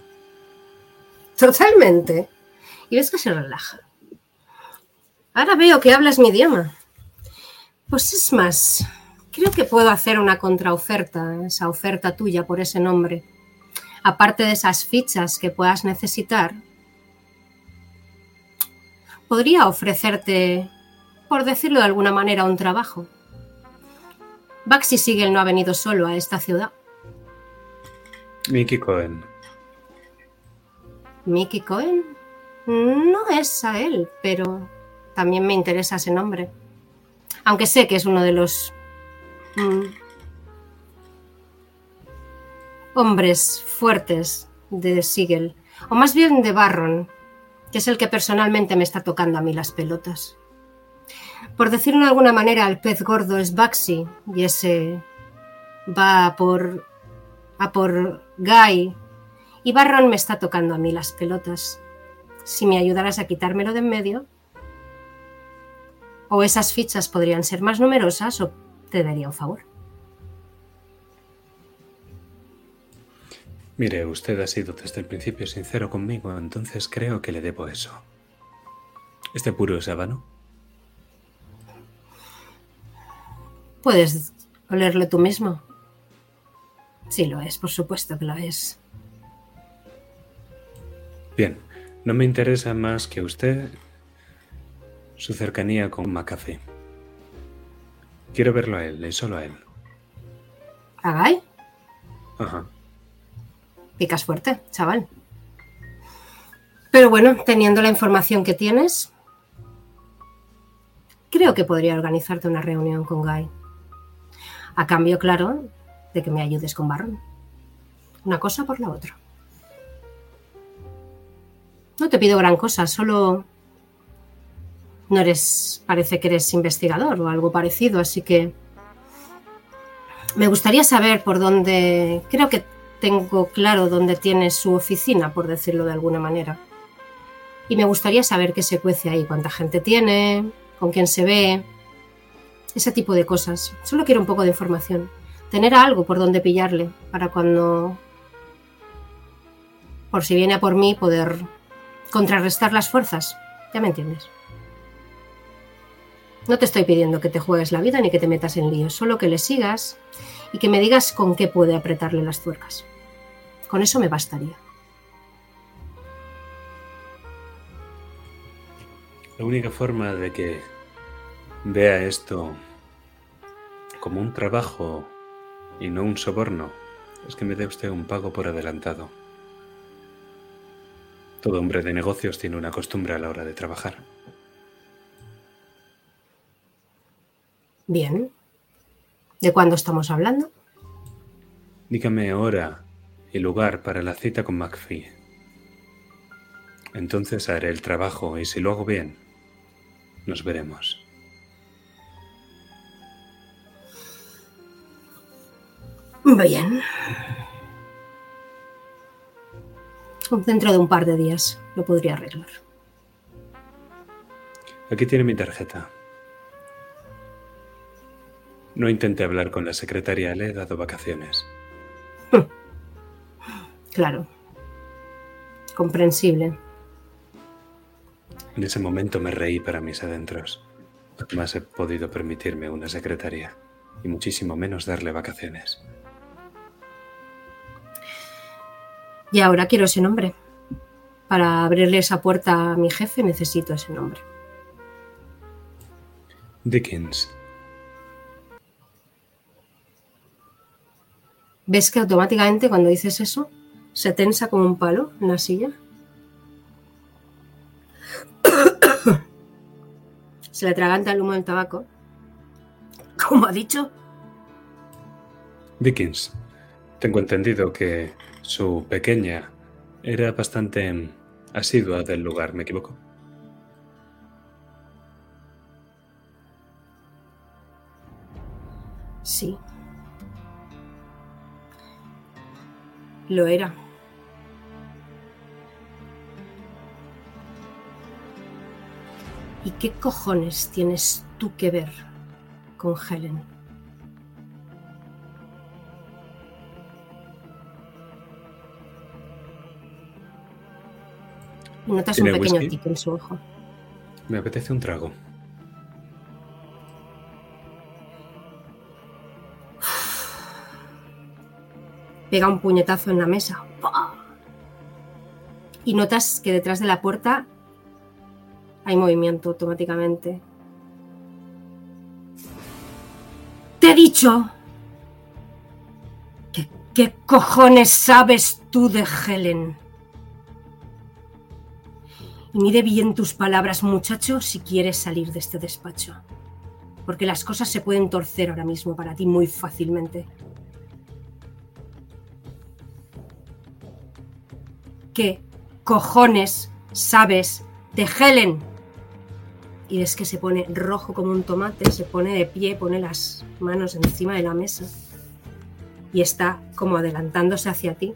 C: Totalmente. Y ves que se relaja. Ahora veo que hablas mi idioma. Pues es más, creo que puedo hacer una contraoferta, esa oferta tuya por ese nombre. Aparte de esas fichas que puedas necesitar, podría ofrecerte, por decirlo de alguna manera, un trabajo. Baxi Siegel no ha venido solo a esta ciudad.
B: Mickey Cohen.
C: Mickey Cohen no es a él, pero también me interesa ese nombre. Aunque sé que es uno de los mm, hombres fuertes de Siegel, o más bien de Barron, que es el que personalmente me está tocando a mí las pelotas. Por decirlo de alguna manera, el pez gordo es Baxi y ese va a por, a por Guy y Barron me está tocando a mí las pelotas. Si me ayudaras a quitármelo de en medio, o esas fichas podrían ser más numerosas o te daría un favor.
B: Mire, usted ha sido desde el principio sincero conmigo, entonces creo que le debo eso. ¿Este puro es habano?
C: Puedes olerlo tú mismo. Sí lo es, por supuesto que lo es.
B: Bien, no me interesa más que usted su cercanía con McAfee. Quiero verlo a él, y solo a él.
C: ¿A Guy?
B: Ajá.
C: Picas fuerte, chaval. Pero bueno, teniendo la información que tienes, creo que podría organizarte una reunión con Guy. A cambio, claro, de que me ayudes con Barron. Una cosa por la otra. No te pido gran cosa, solo no eres, parece que eres investigador o algo parecido, así que me gustaría saber por dónde, creo que tengo claro dónde tiene su oficina, por decirlo de alguna manera. Y me gustaría saber qué se cuece ahí, cuánta gente tiene, con quién se ve, ese tipo de cosas. Solo quiero un poco de información. Tener algo por donde pillarle para cuando, por si viene a por mí, poder Contrarrestar las fuerzas. Ya me entiendes. No te estoy pidiendo que te juegues la vida ni que te metas en líos, solo que le sigas y que me digas con qué puede apretarle las tuercas. Con eso me bastaría.
B: La única forma de que vea esto como un trabajo y no un soborno es que me dé usted un pago por adelantado. Todo hombre de negocios tiene una costumbre a la hora de trabajar.
C: Bien. ¿De cuándo estamos hablando?
B: Dígame hora y lugar para la cita con McPhee. Entonces haré el trabajo y si lo hago bien, nos veremos.
C: Bien. Dentro de un par de días lo podría arreglar.
B: Aquí tiene mi tarjeta. No intenté hablar con la secretaria, le he dado vacaciones. <laughs>
C: Claro. Comprensible.
B: En ese momento me reí para mis adentros. Jamás he podido permitirme una secretaria, y muchísimo menos darle vacaciones.
C: Y ahora quiero ese nombre. Para abrirle esa puerta a mi jefe necesito ese nombre.
B: Dickens.
C: ¿Ves que automáticamente cuando dices eso se tensa como un palo en la silla? <coughs> se le traganta el humo del tabaco. Como ha dicho,
B: Dickens. Tengo entendido que su pequeña era bastante asidua del lugar, ¿me equivoco?
C: sí. Lo era. ¿Y qué cojones tienes tú que ver con Helen? Notas un
B: ¿Tiene
C: pequeño tic en su ojo.
B: Me apetece un trago.
C: Pega un puñetazo en la mesa. Y notas que detrás de la puerta hay movimiento automáticamente. Te he dicho. que ¿Qué cojones sabes tú de Helen? Y mide bien tus palabras, muchacho, si quieres salir de este despacho. Porque las cosas se pueden torcer ahora mismo para ti muy fácilmente. ¿Qué cojones sabes de Helen? Y ves que se pone rojo como un tomate, se pone de pie, pone las manos encima de la mesa y está como adelantándose hacia ti.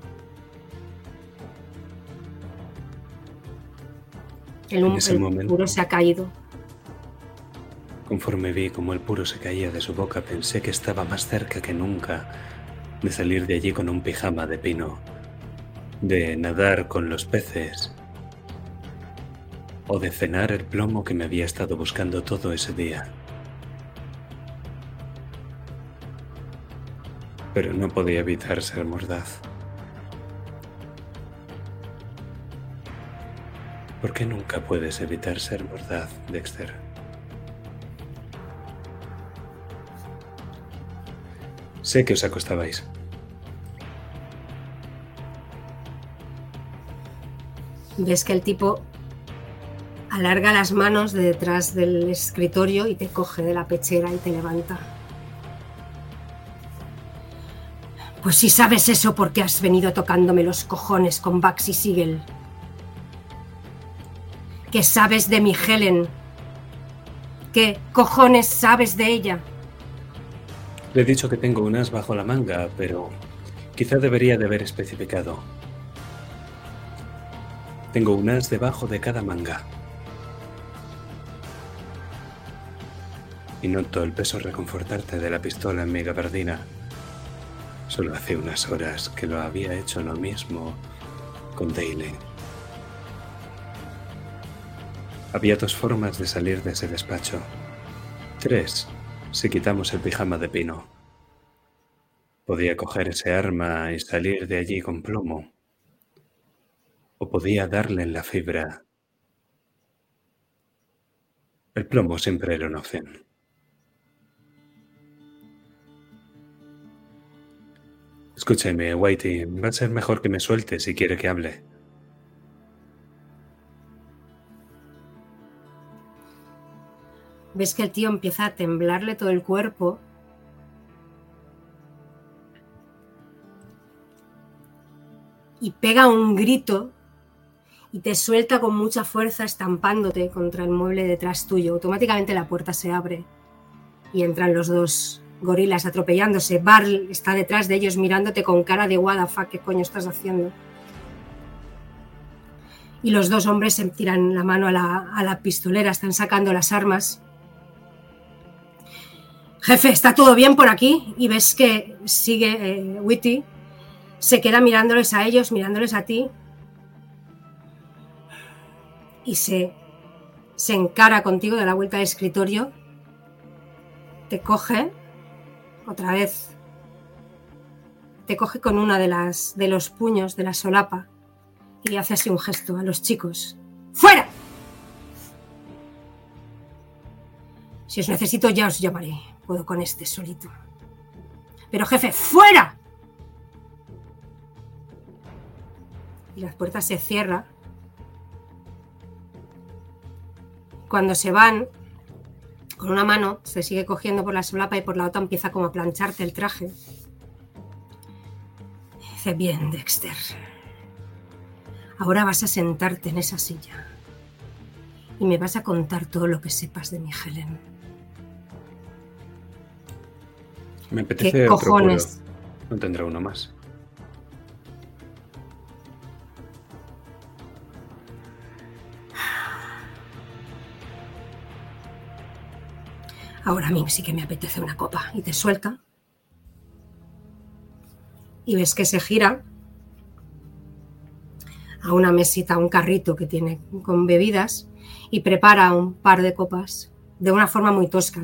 C: El,
B: En ese
C: el
B: momento-
C: puro se ha caído.
B: Conforme vi cómo el puro se caía de su boca, pensé que estaba más cerca que nunca de salir de allí con un pijama de pino, de nadar con los peces o de cenar el plomo que me había estado buscando todo ese día. Pero no podía evitar ser mordaz. ¿Por qué nunca puedes evitar ser mordaz, Dexter? Sé que os acostabais.
C: Ves que el tipo alarga las manos de detrás del escritorio y te coge de la pechera y te levanta. Pues si sabes eso, ¿por qué has venido tocándome los cojones con Baxi Siegel? ¿Qué sabes de mi Helen? ¿Qué cojones sabes de ella?
B: Le he dicho que tengo un as bajo la manga, pero quizá debería de haber especificado. Tengo un as debajo de cada manga. Y noto el peso reconfortarte de la pistola en mi gabardina. Solo hace unas horas que lo había hecho lo mismo con Daly. Había dos formas de salir de ese despacho. Tres, si quitamos el pijama de pino. Podía coger ese arma y salir de allí con plomo. O podía darle en la fibra. El plomo siempre era una opción. Escúcheme, Whitey, va a ser mejor que me suelte si quiere que hable.
C: Ves que el tío empieza a temblarle todo el cuerpo. Y pega un grito y te suelta con mucha fuerza estampándote contra el mueble detrás tuyo. Automáticamente la puerta se abre y entran los dos gorilas atropellándose. Barl está detrás de ellos mirándote con cara de what ¿qué coño estás haciendo? Y los dos hombres se tiran la mano a la, a la pistolera, están sacando las armas. Jefe, ¿está todo bien por aquí? Y ves que sigue eh, Witty, se queda mirándoles a ellos, mirándoles a ti. Y se, se encara contigo de la vuelta del escritorio. Te coge otra vez. Te coge con una de las de los puños de la solapa y hace así un gesto a los chicos. ¡Fuera! Si os necesito ya os llamaré. Puedo con este solito. Pero jefe, ¡fuera! Y la puerta se cierra. Cuando se van, con una mano se sigue cogiendo por la solapa y por la otra empieza como a plancharte el traje. Dice, bien, Dexter. Ahora vas a sentarte en esa silla y me vas a contar todo lo que sepas de mi Helen.
B: Me apetece
C: ¿Qué cojones?
B: No tendrá uno más.
C: Ahora a mí sí que me apetece una copa. Y te suelta. Y ves que se gira a una mesita, a un carrito que tiene con bebidas y prepara un par de copas de una forma muy tosca.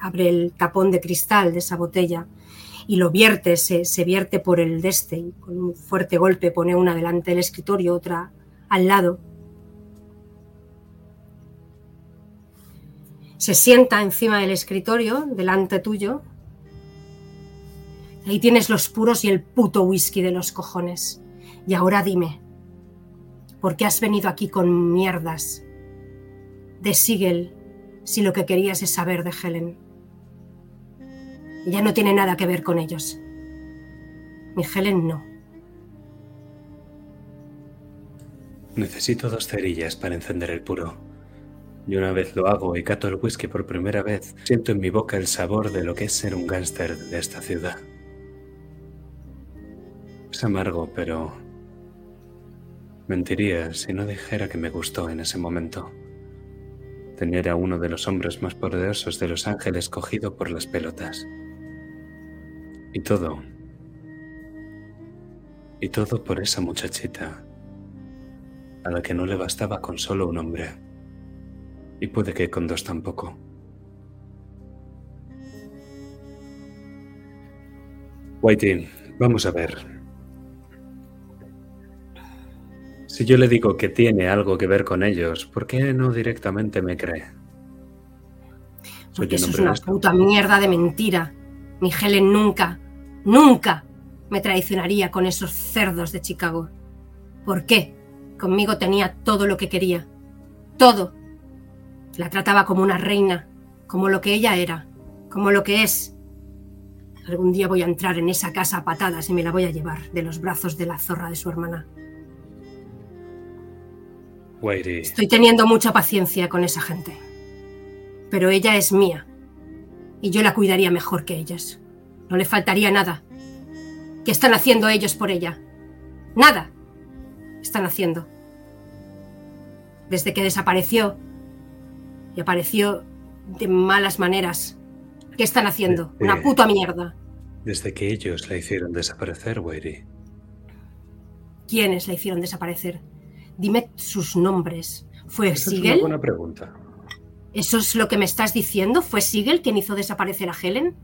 C: Abre el tapón de cristal de esa botella y lo vierte, se, se vierte por el de este y con un fuerte golpe pone una delante del escritorio, otra al lado. Se sienta encima del escritorio, delante tuyo. Ahí tienes los puros y el puto whisky de los cojones. Y ahora dime, ¿por qué has venido aquí con mierdas de Sigel si lo que querías es saber de Helen? Ella no tiene nada que ver con ellos. Mi Helen no.
B: Necesito dos cerillas para encender el puro. Y una vez lo hago y cato el whisky por primera vez, siento en mi boca el sabor de lo que es ser un gángster de esta ciudad. Es amargo, pero mentiría si no dijera que me gustó en ese momento. Tener a uno de los hombres más poderosos de Los Ángeles cogido por las pelotas. Y todo. Y todo por esa muchachita a la que no le bastaba con solo un hombre. Y puede que con dos tampoco. Whitey, vamos a ver. Si yo le digo que tiene algo que ver con ellos, ¿por qué no directamente me cree?
C: Porque eso es una
B: honesto.
C: puta mierda de mentira. Mi Helen nunca, nunca me traicionaría con esos cerdos de Chicago. ¿Por qué? Conmigo tenía todo lo que quería. Todo. La trataba como una reina, como lo que ella era, como lo que es. Algún día voy a entrar en esa casa a patadas y me la voy a llevar de los brazos de la zorra de su hermana. Estoy teniendo mucha paciencia con esa gente. Pero ella es mía. Y yo la cuidaría mejor que ellos. No le faltaría nada. ¿Qué están haciendo ellos por ella? Nada. Están haciendo. Desde que desapareció. Y apareció de malas maneras. ¿Qué están haciendo? Una puta mierda.
B: desde que ellos la hicieron desaparecer, Whitey,
C: ¿Quiénes la hicieron desaparecer? Dime sus nombres, ¿Fue
B: Esa es una buena pregunta.
C: ¿Eso es lo que me estás diciendo? ¿Fue Sigel quien hizo desaparecer a Helen?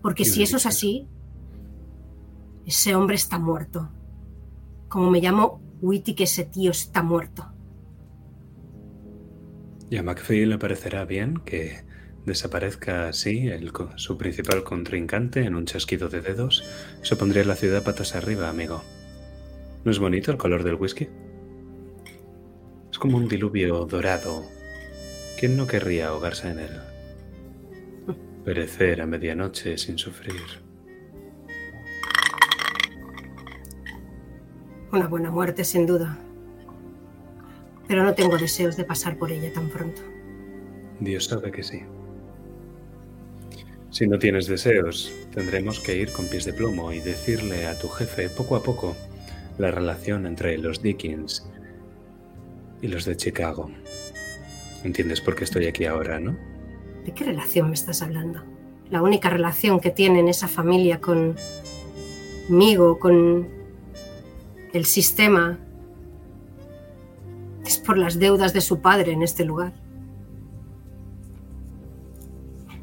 C: Porque
B: ¿Quién
C: si eso es así, ese hombre está muerto. Como me llamo Witty, que ese tío está muerto.
B: Y a McPhee le parecerá bien que desaparezca así el su principal contrincante en un chasquido de dedos. Se pondría la ciudad patas arriba, amigo. ¿No es bonito el color del whisky? Es como un diluvio dorado. ¿Quién no querría ahogarse en él? Perecer a medianoche sin sufrir.
C: Una buena muerte, sin duda. Pero no tengo deseos de pasar por ella tan pronto.
B: Dios sabe que sí. Si no tienes deseos, tendremos que ir con pies de plomo y decirle a tu jefe poco a poco la relación entre los Dickens y los de Chicago. ¿Entiendes por qué estoy aquí ahora, no?
C: ¿De qué relación me estás hablando? La única relación que tienen esa familia conmigo, con el sistema, es por las deudas de su padre en este lugar.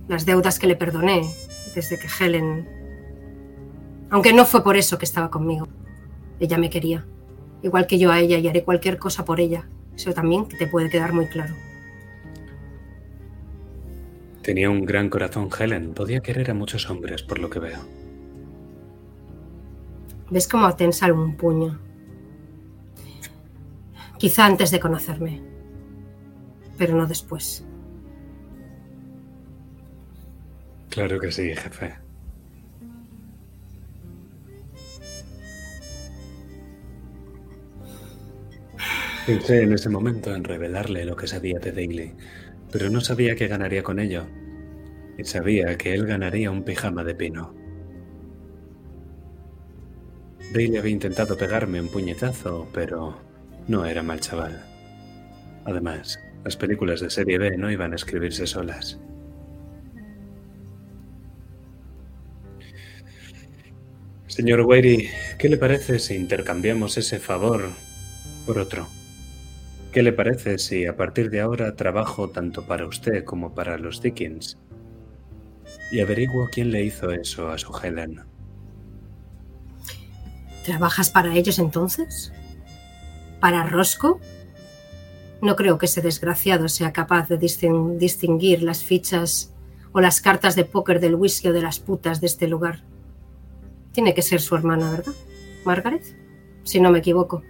C: Las deudas que le perdoné desde que Helen... Aunque no fue por eso que estaba conmigo. Ella me quería. Igual que yo a ella y haré cualquier cosa por ella. Eso también te puede quedar muy claro.
B: Tenía un gran corazón Helen. Podía querer a muchos hombres, por lo que veo.
C: ¿Ves cómo tensa un puño? Quizá antes de conocerme, pero no después.
B: Claro que sí, jefe. Pensé en ese momento en revelarle lo que sabía de Daly, pero no sabía que ganaría con ello. Y sabía que él ganaría un pijama de pino. Daly había intentado pegarme un puñetazo, pero no era mal chaval. Además, las películas de serie B no iban a escribirse solas. Señor Weiri, ¿qué le parece si intercambiamos ese favor por otro? ¿Qué le parece si a partir de ahora trabajo tanto para usted como para los Dickens? Y averiguo quién le hizo eso a su Helen.
C: ¿Trabajas para ellos entonces? ¿Para Roscoe? No creo que ese desgraciado sea capaz de distin- distinguir las fichas o las cartas de póker del whisky o de las putas de este lugar. Tiene que ser su hermana, ¿verdad? Margaret, si no me equivoco.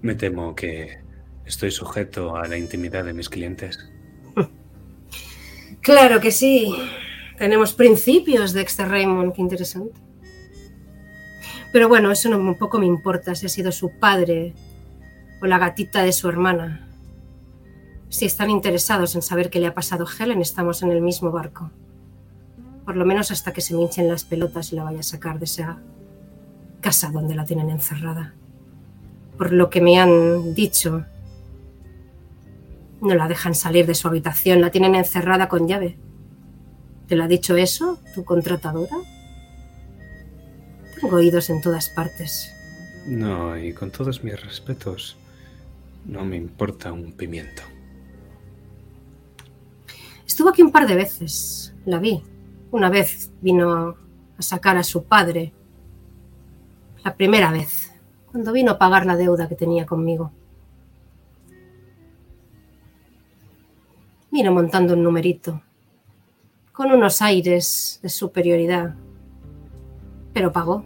B: Me temo que estoy sujeto a la intimidad de mis clientes. <laughs>
C: Claro que sí. Tenemos principios, Dexter Raymond, qué interesante. Pero bueno, eso no un poco me importa si ha sido su padre o la gatita de su hermana. Si están interesados en saber qué le ha pasado a Helen, estamos en el mismo barco. Por lo menos hasta que se me hinchen las pelotas y la vaya a sacar de esa casa donde la tienen encerrada. Por lo que me han dicho, no la dejan salir de su habitación, la tienen encerrada con llave. ¿Te lo ha dicho eso, tu contratadora? Tengo oídos en todas partes.
B: No, y con todos mis respetos, no me importa un pimiento.
C: Estuvo aquí un par de veces, la vi. Una vez vino a sacar a su padre. La primera vez, cuando vino a pagar la deuda que tenía conmigo. Vino montando un numerito, con unos aires de superioridad, pero pagó.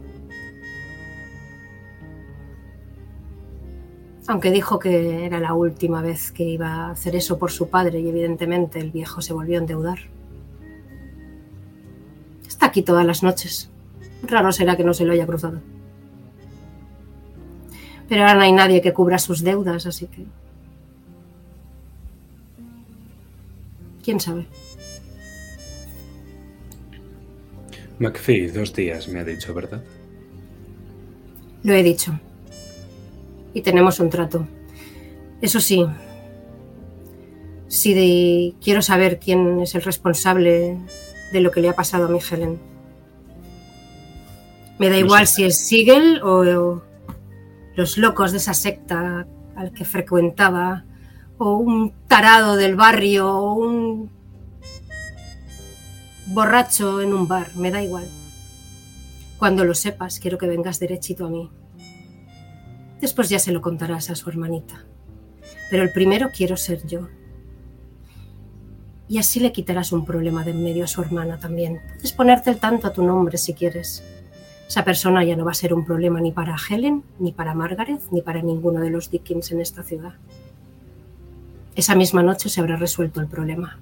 C: Aunque dijo que era la última vez que iba a hacer eso por su padre y evidentemente el viejo se volvió a endeudar. Está aquí todas las noches. Raro será que no se lo haya cruzado. Pero ahora no hay nadie que cubra sus deudas, así que... ¿Quién sabe?
B: McPhee, dos días, me ha dicho, ¿verdad?
C: Lo he dicho. Y tenemos un trato. Eso sí, si de- quiero saber quién es el responsable de lo que le ha pasado a mi Helen. Me da
B: No
C: igual
B: sé.
C: si es Siegel o, o los locos de esa secta al que frecuentaba, o un tarado del barrio, o un borracho en un bar, me da igual. Cuando lo sepas, quiero que vengas derechito a mí. Después ya se lo contarás a su hermanita. Pero el primero quiero ser yo. Y así le quitarás un problema de en medio a su hermana también. Puedes ponerte el tanto a tu nombre si quieres. Esa persona ya no va a ser un problema ni para Helen, ni para Margaret, ni para ninguno de los Dickens en esta ciudad. Esa misma noche se habrá resuelto el problema.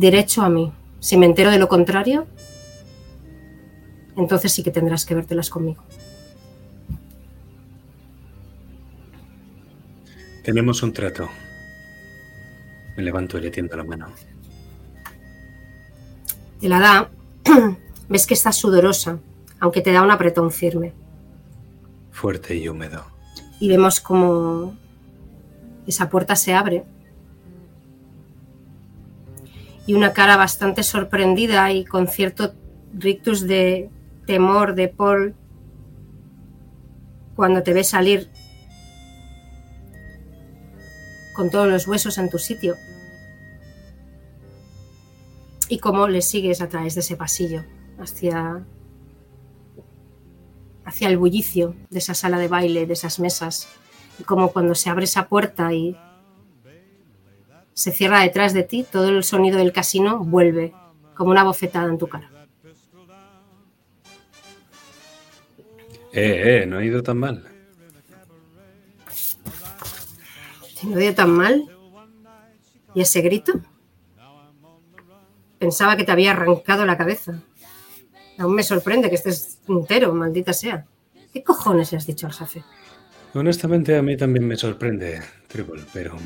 C: Derecho a mí. Si me entero de lo contrario, entonces sí que tendrás que vértelas conmigo.
B: Tenemos un trato. Me levanto y le tiendo la mano.
C: Te la da, <clears throat> ves que está sudorosa, aunque te da un apretón firme.
B: Fuerte y húmedo.
C: Y vemos como esa puerta se abre. Y una cara bastante sorprendida y con cierto rictus de temor de Paul cuando te ve salir con todos los huesos en tu sitio. Y cómo le sigues a través de ese pasillo hacia hacia el bullicio de esa sala de baile, de esas mesas. Y como cuando se abre esa puerta y se cierra detrás de ti, todo el sonido del casino vuelve como una bofetada en tu cara.
B: Eh, eh, no ha ido tan mal.
C: ¿Te no dio tan mal? ¿Y ese grito? Pensaba que te había arrancado la cabeza. Aún me sorprende que estés entero, maldita sea. ¿Qué cojones le has dicho al jefe?
B: Honestamente, a mí también me sorprende, Tribble, pero...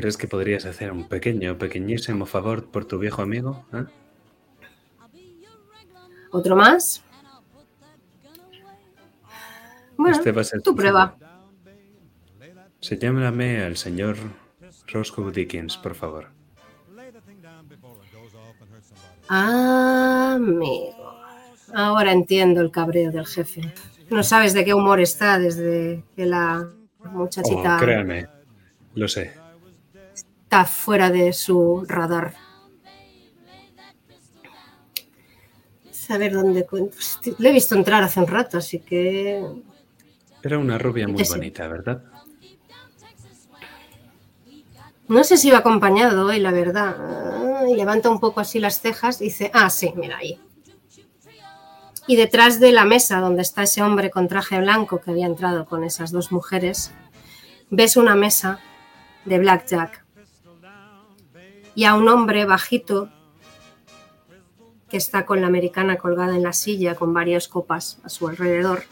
B: ¿Crees que podrías hacer un pequeño, pequeñísimo favor por tu viejo amigo? eh?
C: ¿Otro más? Bueno,
B: Este va a ser
C: tu prueba.
B: Señálame al señor Roscoe Dickens, por favor.
C: Amigo. Ahora entiendo el cabreo del jefe. No sabes de qué humor está desde que la muchachita
B: Oh, créanme, lo sé.
C: Está fuera de su radar. Saber dónde cuento. Le he visto entrar hace un rato, así que
B: Era una rubia muy bonita, ¿verdad?
C: no sé si iba acompañado hoy, la verdad. Ah, Y levanta un poco así las cejas y dice, ah, sí, mira ahí. Y detrás de la mesa donde está ese hombre con traje blanco que había entrado con esas dos mujeres, ves una mesa de blackjack y a un hombre bajito que está con la americana colgada en la silla con varias copas a su alrededor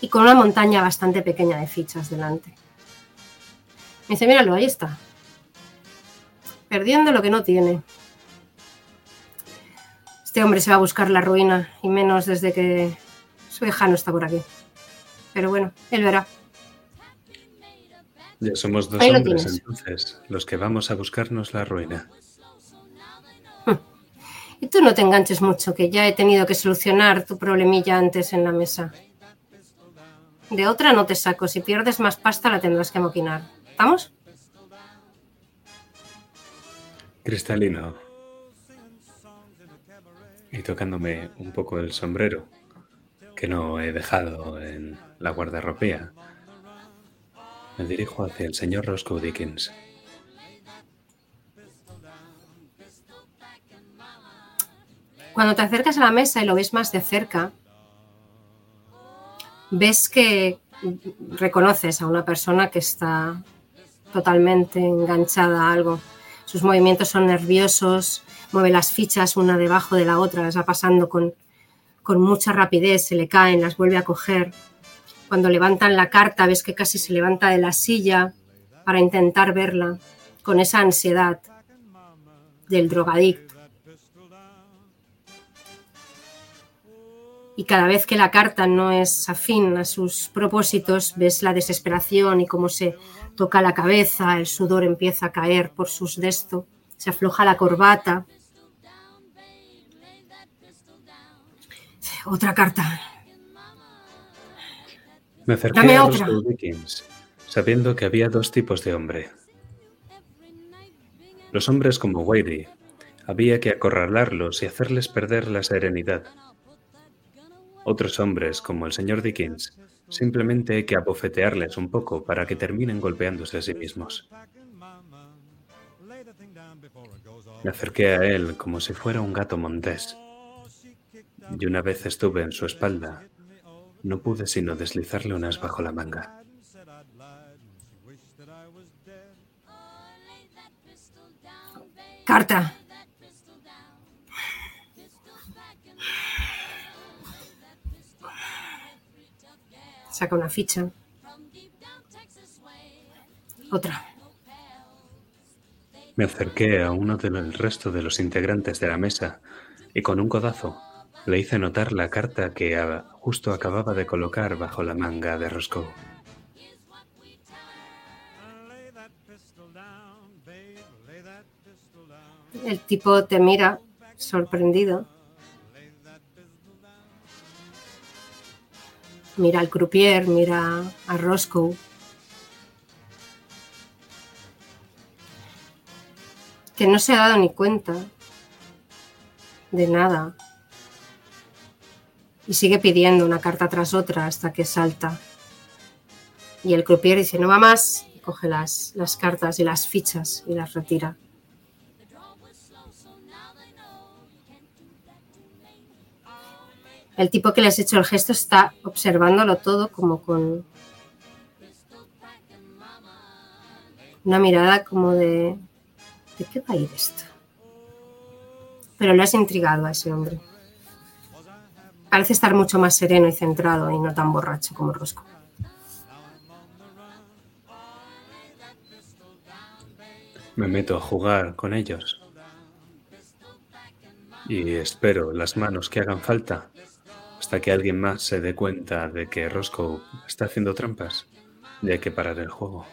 C: y con una montaña bastante pequeña de fichas delante. Me dice, míralo, ahí está. Perdiendo lo que no tiene. Este hombre se va a buscar la ruina y menos desde que su hija no está por aquí. Pero bueno, él verá.
B: Ya somos dos
C: Ahí
B: hombres, entonces, los que vamos a buscarnos la ruina.
C: Y tú no te enganches mucho, que ya he tenido que solucionar tu problemilla antes en la mesa. De otra no te saco. Si pierdes más pasta la tendrás que moquinar. ¿Vamos?
B: Cristalino. Y tocándome un poco el sombrero, que no he dejado en la guardarropía, me dirijo hacia el señor Roscoe Dickens.
C: Cuando te acercas a la mesa y lo ves más de cerca, ves que reconoces a una persona que está totalmente enganchada a algo. Sus movimientos son nerviosos, mueve las fichas una debajo de la otra, las va pasando con, con mucha rapidez, se le caen, las vuelve a coger. Cuando levantan la carta, ves que casi se levanta de la silla para intentar verla, con esa ansiedad del drogadicto. y cada vez que la carta no es afín a sus propósitos, ves la desesperación y cómo se toca la cabeza, el sudor empieza a caer por sus desto, se afloja la corbata. otra carta.
B: Me acerqué
C: Dame
B: a los Dickens, sabiendo que había dos tipos de hombre. Los hombres como Wadey, había que acorralarlos y hacerles perder la serenidad. Otros hombres, como el señor Dickens, simplemente hay que abofetearles un poco para que terminen golpeándose a sí mismos. Me acerqué a él como si fuera un gato montés, y una vez estuve en su espalda, no pude sino deslizarle unas bajo la manga.
C: Carta. Saca una ficha. Otra.
B: Me acerqué a uno del resto de los integrantes de la mesa y con un codazo le hice notar la carta que ah, justo acababa de colocar bajo la manga de Roscoe.
C: El tipo te mira, sorprendido. Mira al croupier, mira a Roscoe. Que no se ha dado ni cuenta de nada. Y sigue pidiendo una carta tras otra hasta que salta. Y el croupier dice, no va más. Coge las, las cartas y las fichas y las retira. El tipo que le has hecho el gesto está observándolo todo como con una mirada como de ¿de qué va a ir esto? Pero lo has intrigado a ese hombre. Parece estar mucho más sereno y centrado y no tan borracho como Rosco.
B: Me meto a jugar con ellos. Y espero las manos que hagan falta hasta que alguien más se dé cuenta de que Roscoe está haciendo trampas y hay que parar el juego.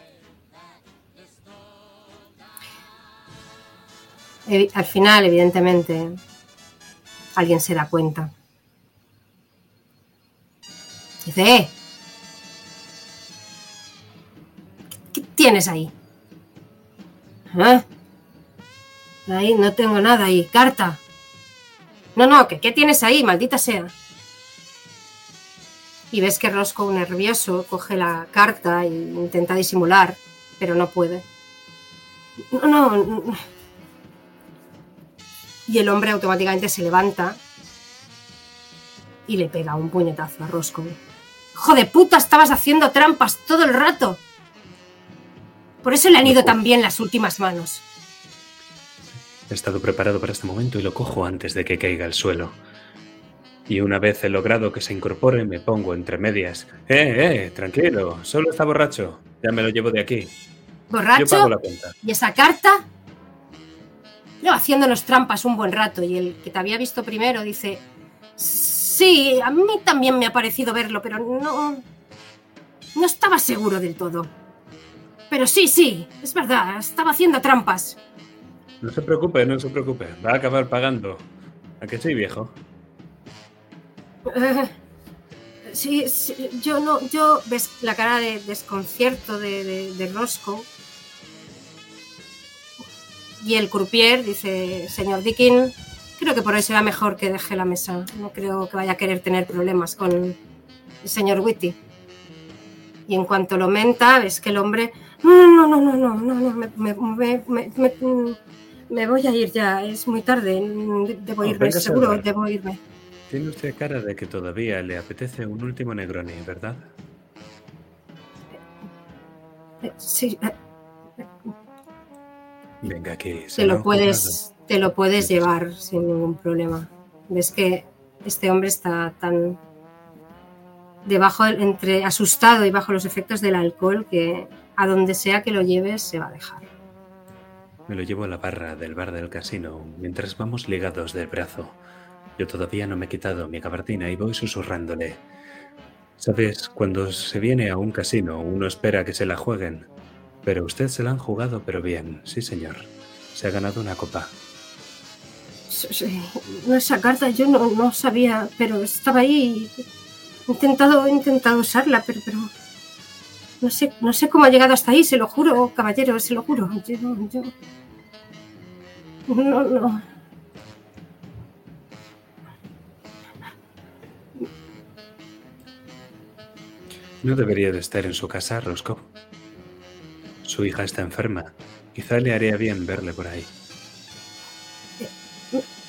C: Evi- Al final, evidentemente, alguien se da cuenta. Dice, "Eh, ¿qué, qué tienes ahí? ¿Ah? Ahí no tengo nada ahí. Carta. No, no, que ¿qué tienes ahí? Maldita sea. Y ves que Roscoe, nervioso, coge la carta e intenta disimular, pero no puede. No, no, no. Y el hombre automáticamente se levanta y le pega un puñetazo a Roscoe. ¡Hijo de puta! Estabas haciendo trampas todo el rato. Por eso le han ido tan bien las últimas manos.
B: He estado preparado para este momento y lo cojo antes de que caiga al suelo. Y una vez he logrado que se incorpore, me pongo entre medias. ¡Eh, eh! Tranquilo, solo está borracho. Ya me lo llevo de aquí. Yo
C: ¿Borracho?
B: pago la cuenta.
C: ¿Y esa carta? Lleva haciéndonos trampas un buen rato y el que te había visto primero dice, sí, a mí también me ha parecido verlo, pero no... No estaba seguro del todo. Pero sí, sí, es verdad, estaba haciendo trampas.
B: No se preocupe, no se preocupe. Va a acabar pagando. ¿A que sí, viejo?
C: Eh, sí, sí, yo no, yo ves la cara de desconcierto de, de, de Roscoe. Y el croupier dice, señor Dickin, creo que por hoy será mejor que deje la mesa. No creo que vaya a querer tener problemas con el señor Whitty. Y en cuanto lo menta, ves que el hombre, no, no, no, no, no, no, no, me, me, me, me- voy a ir ya, es muy tarde, debo
B: Oh,
C: irme, seguro, debo irme.
B: Tiene usted cara de que todavía le apetece un último Negroni, ¿verdad?
C: Eh, Sí, eh,
B: Venga aquí. se
C: te
B: lo
C: puedes, te lo puedes llevar sin ningún problema. Ves que este hombre está tan debajo, entre asustado y bajo los efectos del alcohol que a donde sea que lo lleves se va a dejar.
B: Me lo llevo a la barra del bar del casino mientras vamos ligados del brazo. Yo todavía no me he quitado mi gabardina y voy susurrándole. Sabes, cuando se viene a un casino uno espera que se la jueguen. Pero usted se la han jugado, pero bien, sí señor. Se ha ganado una copa.
C: No esa carta yo no, no sabía, pero estaba ahí. He intentado, he intentado usarla, pero, pero no sé, no sé cómo ha llegado hasta ahí, se lo juro, caballero, se lo juro. Yo, yo, no, no.
B: No debería de estar en su casa, Roscoe. Su hija está enferma. Quizá le haría bien verle por ahí.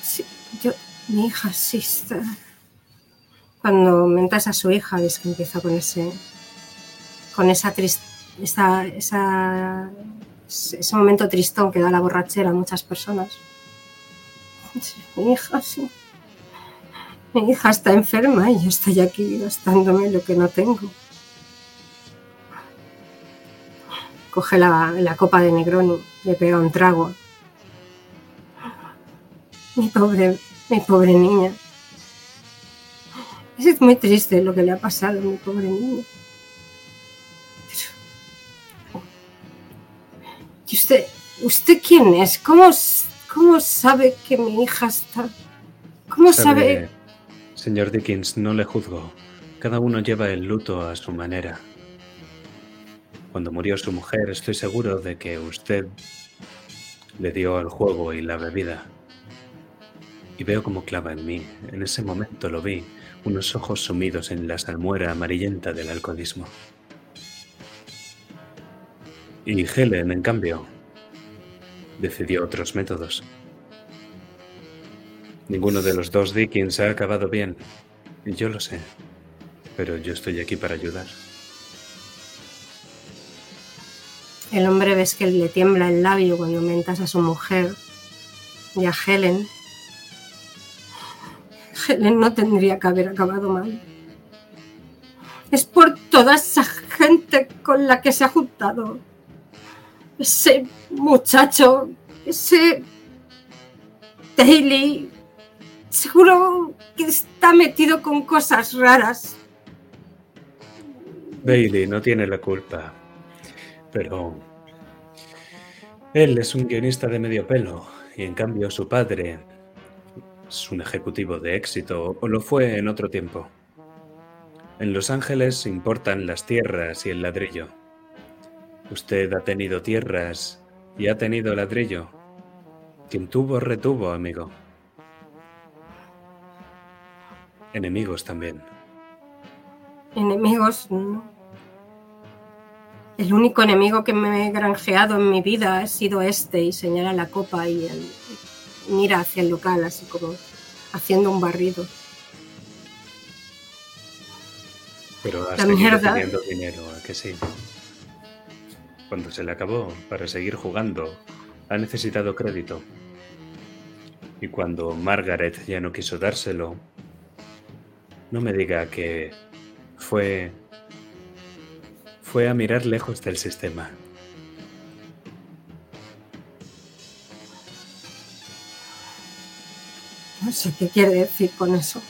C: Sí, yo, mi hija sí está. Cuando mentas a su hija, ves que empieza con ese, con esa triste, esa, ese momento tristón que da la borrachera a muchas personas. Mi hija, sí. Mi hija está enferma y yo estoy aquí gastándome lo que no tengo. Coge la, la copa de Negroni, le pega un trago. Mi pobre, mi pobre niña. Es muy triste lo que le ha pasado a mi pobre niña. Pero- ¿Y usted, usted quién es? ¿Cómo, cómo sabe que mi hija está? ¿Cómo sabe?
B: Señor Dickens, no le juzgo. Cada uno lleva el luto a su manera. Cuando murió su mujer, estoy seguro de que usted le dio el juego y la bebida. Y veo cómo clava en mí. En ese momento lo vi, unos ojos sumidos en la salmuera amarillenta del alcoholismo. Y Helen, en cambio, decidió otros métodos. Ninguno de los dos Dickens ha acabado bien. Yo lo sé. Pero yo estoy aquí para ayudar.
C: El hombre ves que le tiembla el labio cuando mentas a su mujer y a Helen. Helen no tendría que haber acabado mal. Es por toda esa gente con la que se ha juntado. Ese muchacho, ese Daily, seguro que está metido con cosas raras.
B: Bailey no tiene la culpa. Pero... Él es un guionista de medio pelo. Y en cambio su padre es un ejecutivo de éxito. O lo fue en otro tiempo. En Los Ángeles importan las tierras y el ladrillo. Usted ha tenido tierras y ha tenido ladrillo. Quien tuvo, retuvo, amigo. Enemigos también.
C: Enemigos, no. El único enemigo que me he granjeado en mi vida ha sido este y señala la copa y él mira hacia el local así como haciendo un barrido.
B: Pero ha
C: La mierda.
B: teniendo dinero, ¿a que sí? Cuando se le acabó, para seguir jugando, ha necesitado crédito. Y cuando Margaret ya no quiso dárselo, no me diga que fue... fue a mirar lejos del sistema.
C: No sé qué quiere decir con eso.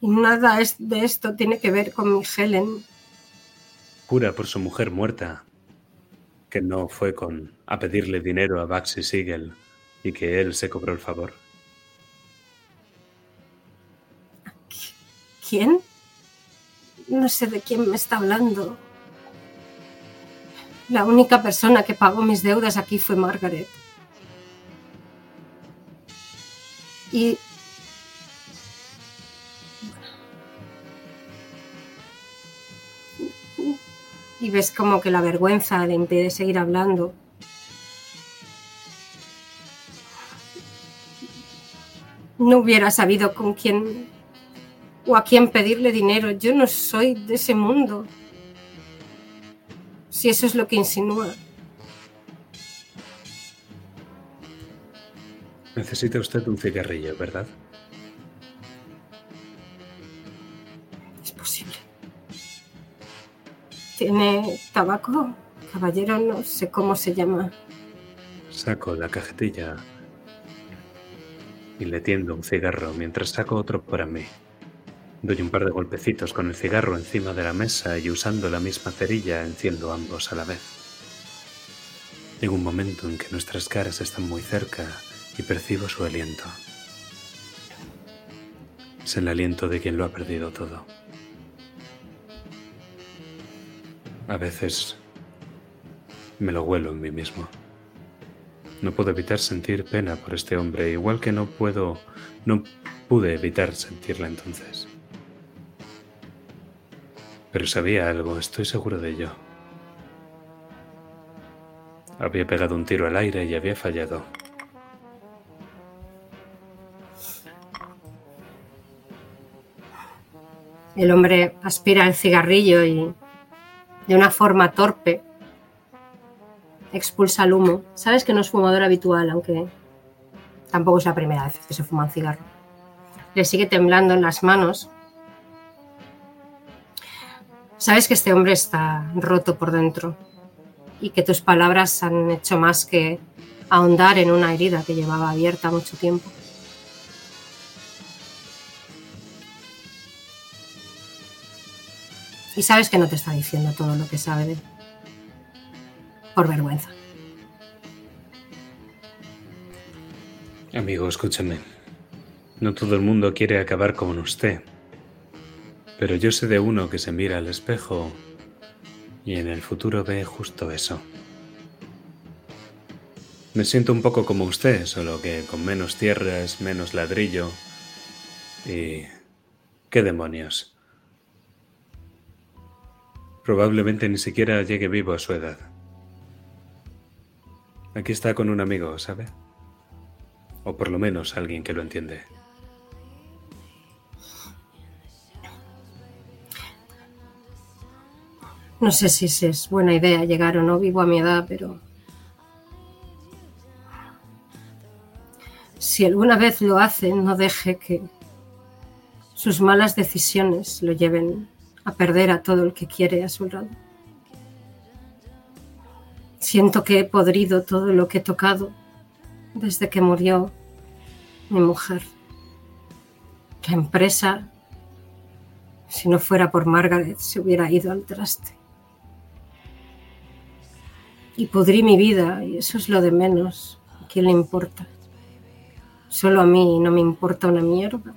C: Y nada de esto tiene que ver con mi Helen.
B: Jura por su mujer muerta que no fue con a pedirle dinero a Baxi Siegel y que él se cobró el favor.
C: ¿Quién? No sé de quién me está hablando. La única persona que pagó mis deudas aquí fue Margaret. Y... Y ves como que la vergüenza le impide seguir hablando. No hubiera sabido con quién o a quién pedirle dinero. Yo no soy de ese mundo. Si eso es lo que insinúa.
B: Necesita usted un cigarrillo, ¿verdad?
C: Es posible. ¿Tiene tabaco? Caballero, no sé cómo se llama.
B: Saco la cajetilla y le tiendo un cigarro mientras saco otro para mí. Doy un par de golpecitos con el cigarro encima de la mesa y usando la misma cerilla enciendo ambos a la vez. En un momento en que nuestras caras están muy cerca y percibo su aliento. Es el aliento de quien lo ha perdido todo. A veces me lo huelo en mí mismo. No puedo evitar sentir pena por este hombre, igual que no puedo, no pude evitar sentirla entonces. Pero sabía algo, estoy seguro de ello. Había pegado un tiro al aire y había fallado.
C: El hombre aspira el cigarrillo y, de una forma torpe, expulsa el humo. Sabes que no es fumador habitual, aunque tampoco es la primera vez que se fuma un cigarro. Le sigue temblando en las manos. Sabes que este hombre está roto por dentro y que tus palabras han hecho más que ahondar en una herida que llevaba abierta mucho tiempo. Y sabes que no te está diciendo todo lo que sabe de él. Por vergüenza.
B: Amigo, escúchame. No todo el mundo quiere acabar como usted. Pero yo sé de uno que se mira al espejo y en el futuro ve justo eso. Me siento un poco como usted, solo que con menos tierras, menos ladrillo. Y... ¿Qué demonios? Probablemente ni siquiera llegue vivo a su edad. Aquí está con un amigo, ¿sabe? O por lo menos alguien que lo entiende.
C: No sé si es buena idea llegar o no vivo a mi edad, pero si alguna vez lo hace, no deje que sus malas decisiones lo lleven a perder a todo el que quiere a su lado. Siento que he podrido todo lo que he tocado desde que murió mi mujer. La empresa, si no fuera por Margaret, se hubiera ido al traste. Y podrí mi vida, y eso es lo de menos. ¿A quién le importa? Solo a mí no me importa una mierda.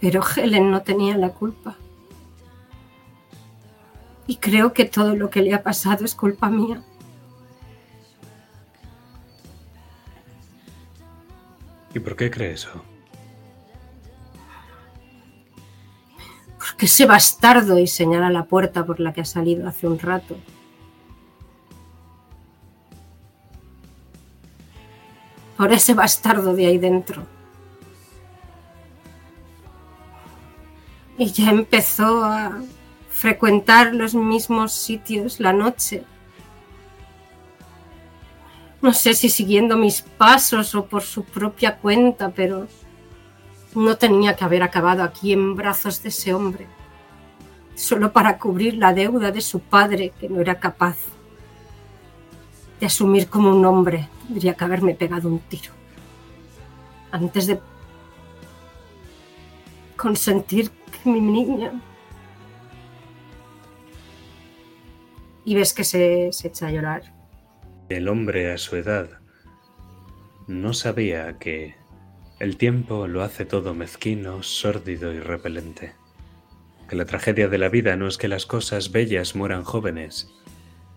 C: Pero Helen no tenía la culpa. Y creo que todo lo que le ha pasado es culpa mía.
B: ¿Y por qué cree eso?
C: Porque ese bastardo y señala la puerta por la que ha salido hace un rato. Por ese bastardo de ahí dentro. Y ya empezó a frecuentar los mismos sitios la noche. No sé si siguiendo mis pasos o por su propia cuenta, pero no tenía que haber acabado aquí en brazos de ese hombre, solo para cubrir la deuda de su padre que no era capaz de asumir como un hombre. Tendría que haberme pegado un tiro antes de consentir que mi niña y ves que se, se echa a llorar.
B: El hombre a su edad no sabía que el tiempo lo hace todo mezquino, sórdido y repelente. Que la tragedia de la vida no es que las cosas bellas mueran jóvenes,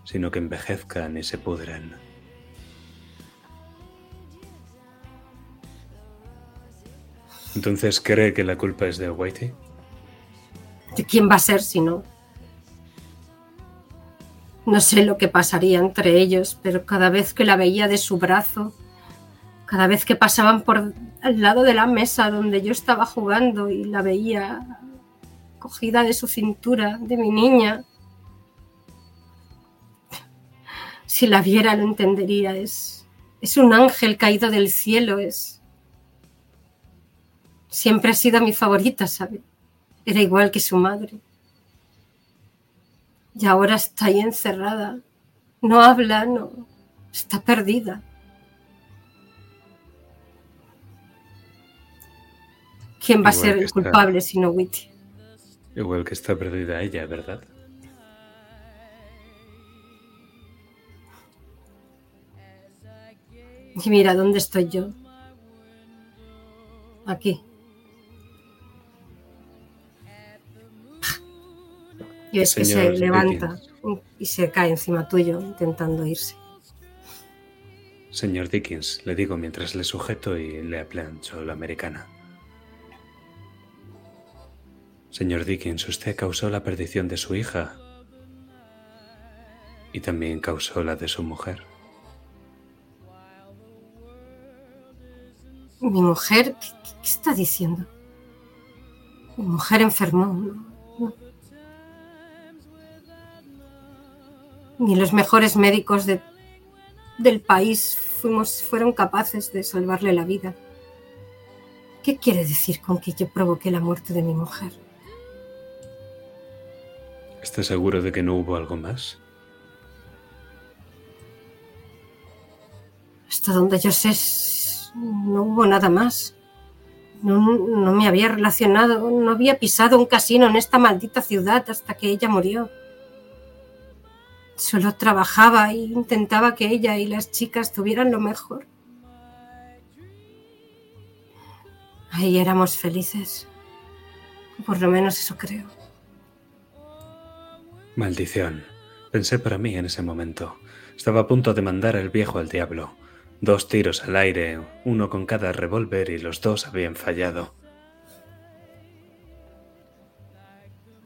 B: sino que envejezcan y se pudran. Entonces, ¿cree que la culpa es de Whitey?
C: ¿De quién va a ser si no? No sé lo que pasaría entre ellos, pero cada vez que la veía de su brazo, cada vez que pasaban por al lado de la mesa donde yo estaba jugando y la veía cogida de su cintura, de mi niña, si la viera lo entendería. Es, es un ángel caído del cielo, es... Siempre ha sido mi favorita, ¿sabe? Era igual que su madre. Y ahora está ahí encerrada. No habla, no. Está perdida. ¿Quién va a ser el
B: está-
C: culpable si no Witty?
B: Igual que está perdida ella, ¿verdad?
C: Y mira dónde estoy yo. Aquí. Y es que se levanta y se cae encima tuyo intentando irse.
B: Señor Dickens, le digo mientras le sujeto y le aplancho la americana. Señor Dickens, usted causó la perdición de su hija y también causó la de su mujer.
C: Mi mujer, ¿qué, qué- qué está diciendo? Mi mujer enfermó. ¿no? Ni los mejores médicos de- del país fuimos, fueron capaces de salvarle la vida. ¿Qué quiere decir con que yo provoqué la muerte de mi mujer?
B: ¿Está seguro de que no hubo algo más?
C: Hasta donde yo sé, no hubo nada más. No, no me había relacionado, no había pisado un casino en esta maldita ciudad hasta que ella murió. Solo trabajaba e intentaba que ella y las chicas tuvieran lo mejor. Ahí éramos felices. Por lo menos eso creo.
B: Maldición. Pensé para mí en ese momento. Estaba a punto de mandar al viejo al diablo. Dos tiros al aire, uno con cada revólver y los dos habían fallado.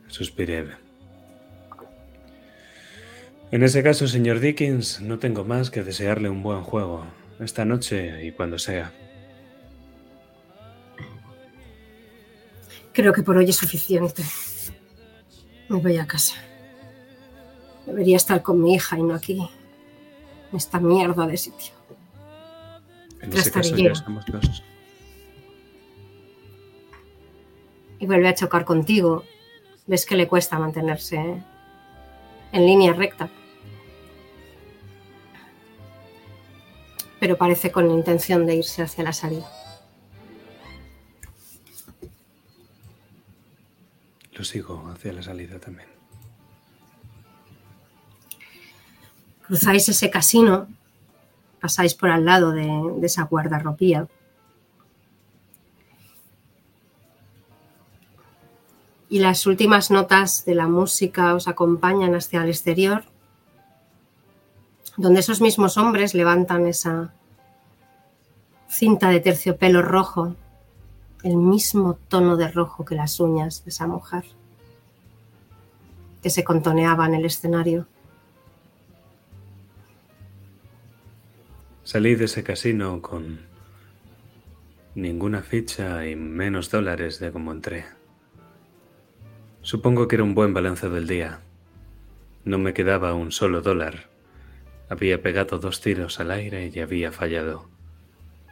B: Suspiré. En ese caso, señor Dickens, no tengo más que desearle un buen juego, esta noche y cuando sea.
C: Creo que por hoy es suficiente. Me voy a casa. Debería estar con mi hija y no aquí. En esta mierda de sitio.
B: En ese caso ya somos dos.
C: Y vuelve a chocar contigo. Ves que le cuesta mantenerse en línea recta. Pero parece con intención de irse hacia la salida.
B: Lo sigo hacia la salida también.
C: Cruzáis ese casino, pasáis por al lado de, de esa guardarropía. Y las últimas notas de la música os acompañan hacia el exterior, donde esos mismos hombres levantan esa cinta de terciopelo rojo, el mismo tono de rojo que las uñas de esa mujer que se contoneaba en el escenario.
B: Salí de ese casino con ninguna ficha y menos dólares de como entré. Supongo que era un buen balance del día. No me quedaba un solo dólar. Había pegado dos tiros al aire y había fallado.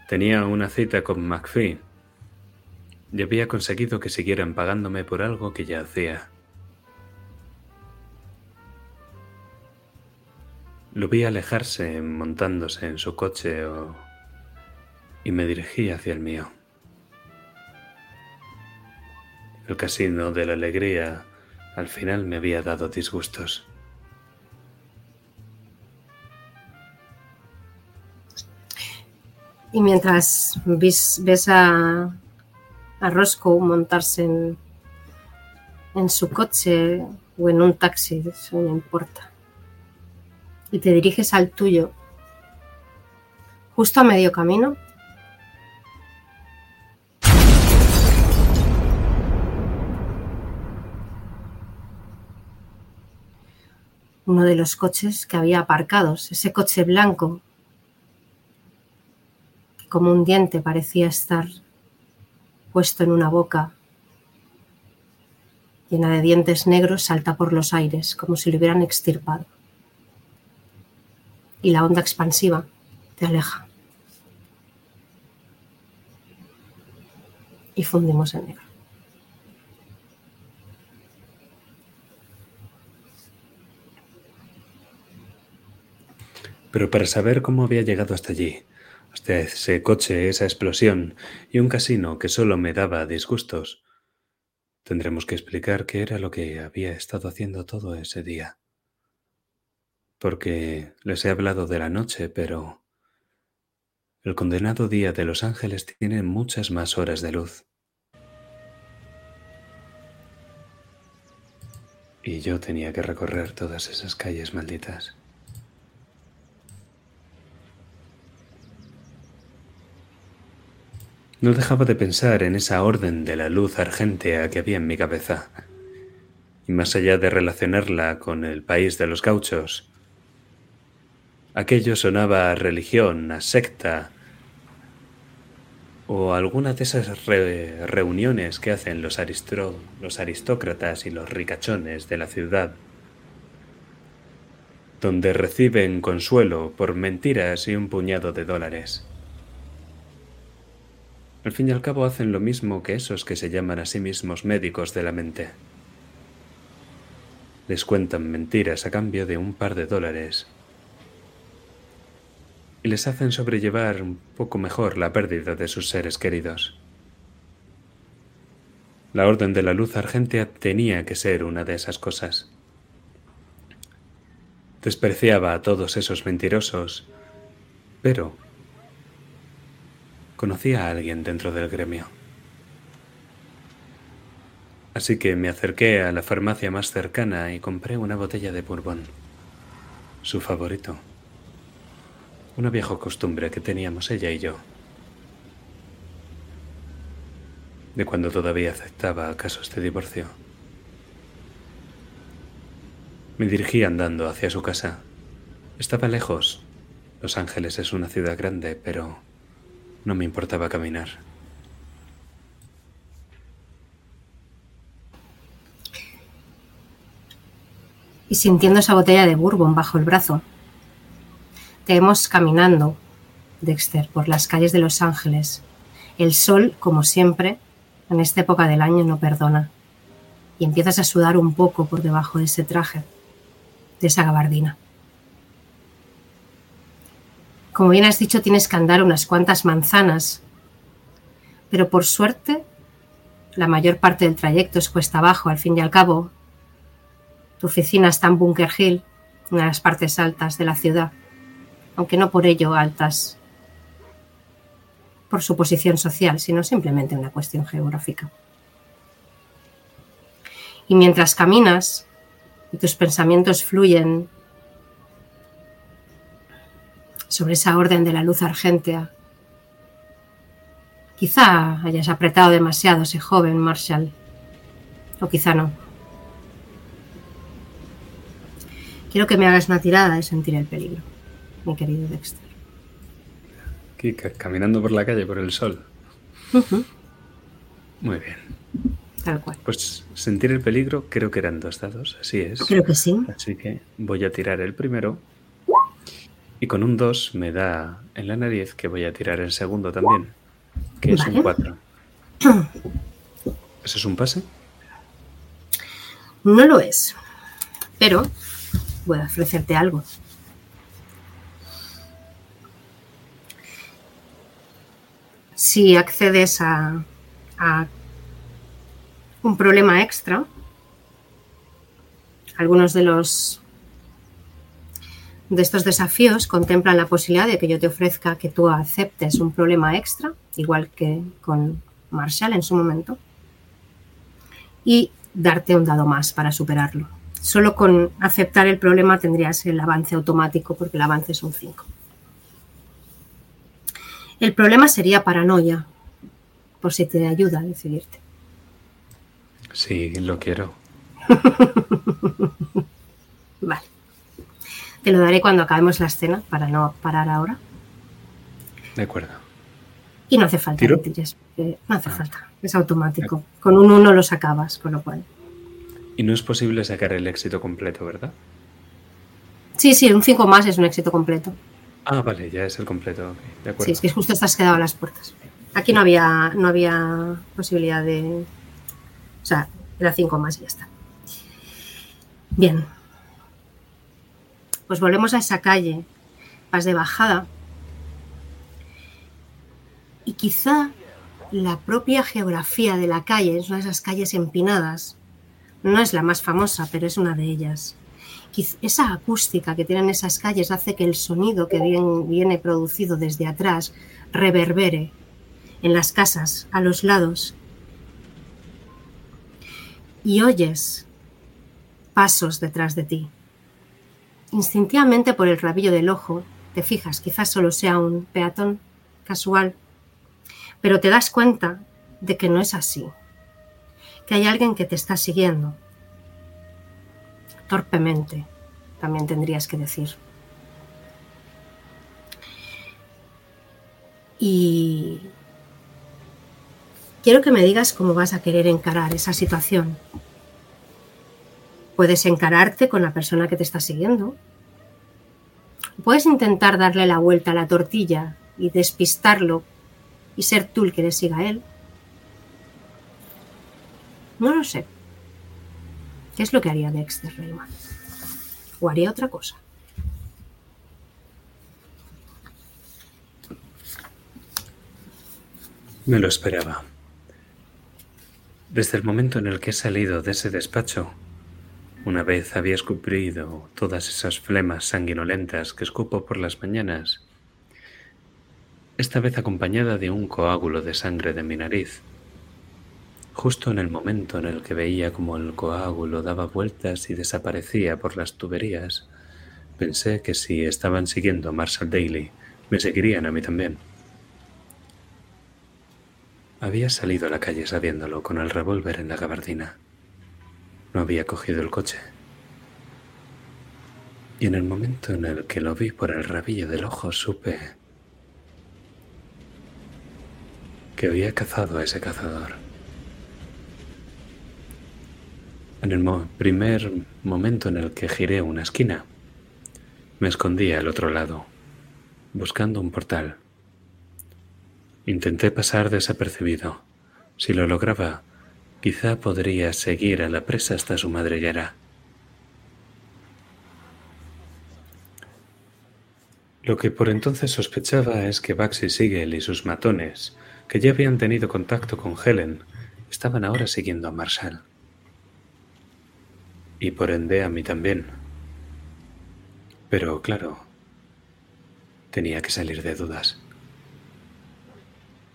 B: Tenía una cita con McPhee y había conseguido que siguieran pagándome por algo que ya hacía. Lo vi alejarse montándose en su coche y me dirigí hacia el mío. El casino de la alegría al final me había dado disgustos.
C: Y mientras ves, a, a Roscoe montarse en, en su coche o en un taxi, eso no importa, y te diriges al tuyo, justo a medio camino, uno de los coches que había aparcados, ese coche blanco como un diente parecía estar puesto en una boca llena de dientes negros, salta por los aires como si lo hubieran extirpado. Y la onda expansiva te aleja. Y fundimos en negro.
B: Pero para saber cómo había llegado hasta allí, ese coche, esa explosión y un casino que solo me daba disgustos, tendremos que explicar qué era lo que había estado haciendo todo ese día. Porque les he hablado de la noche, pero El condenado día de Los Ángeles tiene muchas más horas de luz. Y yo tenía que recorrer todas esas calles malditas. No dejaba de pensar en esa orden de la luz argéntea que había en mi cabeza. Y más allá de relacionarla con el país de los gauchos, aquello sonaba a religión, a secta, o alguna de esas re- reuniones que hacen los, los aristócratas y los ricachones de la ciudad, donde reciben consuelo por mentiras y un puñado de dólares. Al fin y al cabo hacen lo mismo que esos que se llaman a sí mismos médicos de la mente. Les cuentan mentiras a cambio de un par de dólares y les hacen sobrellevar un poco mejor la pérdida de sus seres queridos. La Orden de la Luz Argentea tenía que ser una de esas cosas. Despreciaba a todos esos mentirosos, pero conocía a alguien dentro del gremio. Así que me acerqué a la farmacia más cercana y compré una botella de bourbon, su favorito. Una vieja costumbre que teníamos ella y yo. De cuando todavía aceptaba casos de divorcio. Me dirigí andando hacia su casa. Estaba lejos. Los Ángeles es una ciudad grande, pero no me importaba caminar.
C: Y sintiendo esa botella de bourbon bajo el brazo, te vemos caminando, Dexter, por las calles de Los Ángeles. El sol, como siempre, en esta época del año no perdona. Y empiezas a sudar un poco por debajo de ese traje, de esa gabardina. Como bien has dicho, tienes que andar unas cuantas manzanas, pero por suerte, la mayor parte del trayecto es cuesta abajo, al fin y al cabo. Tu oficina está en Bunker Hill, una de las partes altas de la ciudad, aunque no por ello altas por su posición social, sino simplemente una cuestión geográfica. Y mientras caminas y tus pensamientos fluyen sobre esa orden de la luz argéntea, quizá hayas apretado demasiado ese joven Marshall, o quizá no. Quiero que me hagas una tirada de sentir el peligro, mi querido Dexter.
B: Ca- caminando por la calle, por el sol. Muy bien.
C: Tal cual.
B: Pues sentir el peligro creo que eran dos dados, así es.
C: Creo que sí.
B: Así que voy a tirar el primero. Y con un 2 me da en la nariz que voy a tirar el segundo también, que es
C: Vale.
B: un 4. ¿Eso es un pase?
C: No lo es, pero voy a ofrecerte algo. Si accedes a, a un problema extra, algunos de los de estos desafíos contemplan la posibilidad de que yo te ofrezca que tú aceptes un problema extra, igual que con Marshall en su momento, y darte un dado más para superarlo. Solo con aceptar el problema tendrías el avance automático porque el avance es un 5. El problema sería paranoia, por si te ayuda a decidirte.
B: Sí, lo quiero. <laughs>
C: Vale. Te lo daré cuando acabemos la escena para no parar ahora.
B: De acuerdo.
C: Y no hace falta
B: ¿Tiro?
C: que tires, porque no hace falta, es automático. Con un 1 los acabas, con lo cual.
B: Y no es posible sacar el éxito completo, ¿verdad?
C: Sí, sí, un 5 más es un éxito completo.
B: Ah, vale, ya es el completo. ok, De acuerdo.
C: Sí, es que justo estás quedado a las puertas. Aquí no había, no había posibilidad de. O sea, era 5 más y ya está. Bien. Pues volvemos a esa calle. Vas de bajada. Y quizá la propia geografía de la calle, es una de esas calles empinadas, no es la más famosa, pero es una de ellas. esa acústica que tienen esas calles hace que el sonido que viene producido desde atrás reverbere en las casas a los lados. Y oyes pasos detrás de ti. Instintivamente por el rabillo del ojo te fijas, quizás solo sea un peatón casual, pero te das cuenta de que no es así, que hay alguien que te está siguiendo, torpemente, también tendrías que decir. Y quiero que me digas cómo vas a querer encarar esa situación. Puedes encararte con la persona que te está siguiendo. Puedes intentar darle la vuelta a la tortilla y despistarlo y ser tú el que le siga a él. No lo sé. ¿Qué es lo que haría Dexter Rayman? ¿O haría otra cosa?
B: Me lo esperaba. Desde el momento en el que he salido de ese despacho, una vez había escupido todas esas flemas sanguinolentas que escupo por las mañanas, esta vez acompañada de un coágulo de sangre de mi nariz. Justo en el momento en el que veía como el coágulo daba vueltas y desaparecía por las tuberías, pensé que si estaban siguiendo a Marshall Daly, me seguirían a mí también. Había salido a la calle sabiéndolo con el revólver en la gabardina. No había cogido el coche. Y en el momento en el que lo vi por el rabillo del ojo supe que había cazado a ese cazador. En el primer momento en el que giré una esquina, me escondí al otro lado, buscando un portal. Intenté pasar desapercibido. Si lo lograba, quizá podría seguir a la presa hasta su madriguera. Lo que por entonces sospechaba es que Baxi Siegel y sus matones, que ya habían tenido contacto con Helen, estaban ahora siguiendo a Marshall. Y por ende a mí también. Pero claro, tenía que salir de dudas.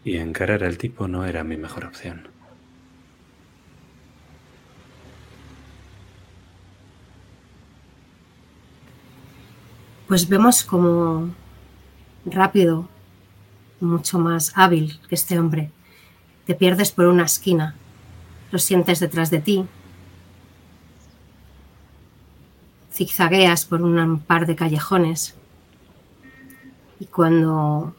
B: Y encarar al tipo no era mi mejor opción.
C: Pues vemos como rápido, mucho más hábil que este hombre. Te pierdes por una esquina, lo sientes detrás de ti, zigzagueas por un par de callejones y cuando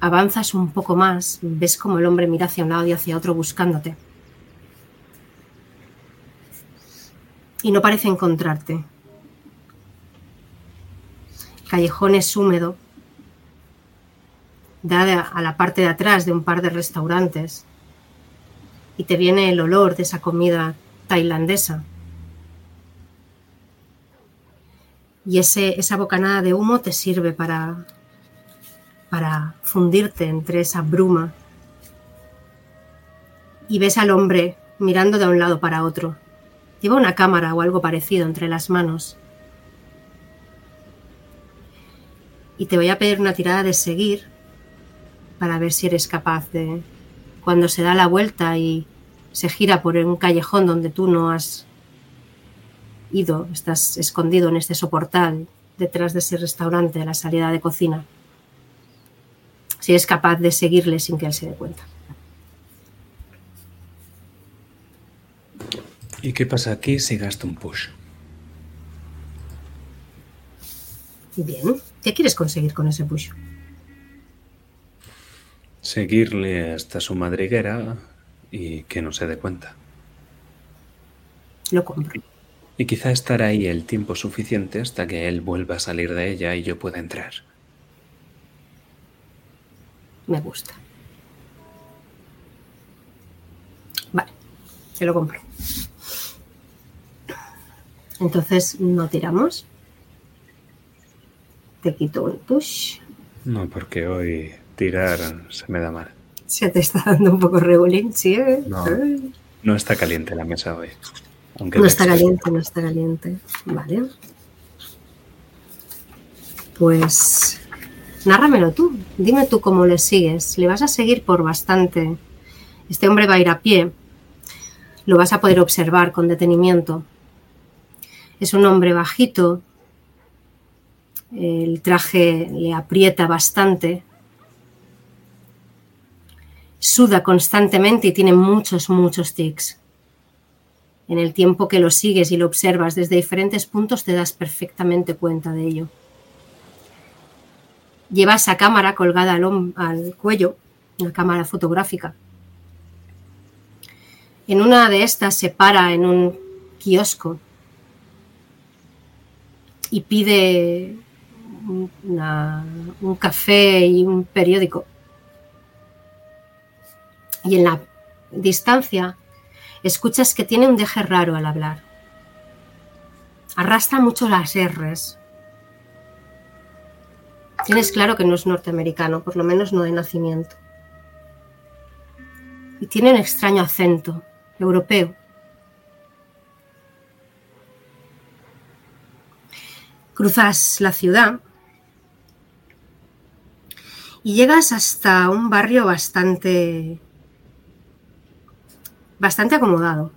C: avanzas un poco más, ves como el hombre mira hacia un lado y hacia otro buscándote. Y no parece encontrarte. El callejón es húmedo, da a la parte de atrás de un par de restaurantes y te viene el olor de esa comida tailandesa. Y ese, esa bocanada de humo te sirve para, para fundirte entre esa bruma. Y ves al hombre mirando de un lado para otro. Lleva una cámara o algo parecido entre las manos. Y te voy a pedir una tirada de seguir para ver si eres capaz de, cuando se da la vuelta y se gira por un callejón donde tú no has ido, estás escondido en este soportal detrás de ese restaurante a la salida de cocina. Si eres capaz de seguirle sin que él se dé cuenta.
B: ¿Y qué pasa aquí si gasto un push?
C: Bien, ¿qué quieres conseguir con ese push?
B: Seguirle hasta su madriguera y que no se dé cuenta.
C: Lo compro.
B: Y quizá estar ahí el tiempo suficiente hasta que él vuelva a salir de ella y yo pueda entrar.
C: Me gusta. Vale, te lo compro. Entonces no tiramos. Te quito un push.
B: No, porque hoy tirar se me da mal.
C: Se te está dando un poco regulín, sí. ¿eh?
B: No.
C: Ay.
B: No está caliente la mesa hoy. Aunque
C: No está caliente, no está caliente. Vale. Pues nárramelo tú. Dime tú cómo le sigues. Le vas a seguir por bastante. Este hombre va a ir a pie. Lo vas a poder observar con detenimiento. Es un hombre bajito. El traje le aprieta bastante. Suda constantemente y tiene muchos, muchos tics. En el tiempo que lo sigues y lo observas desde diferentes puntos te das perfectamente cuenta de ello. Lleva esa cámara colgada al, al cuello, una cámara fotográfica. En una de estas se para en un kiosco y pide un café y un periódico. Y en la distancia escuchas que tiene un deje raro al hablar. Arrastra mucho las R's. Tienes claro que no es norteamericano, por lo menos no de nacimiento. Y tiene un extraño acento, europeo. Cruzas la ciudad y llegas hasta un barrio bastante bastante acomodado.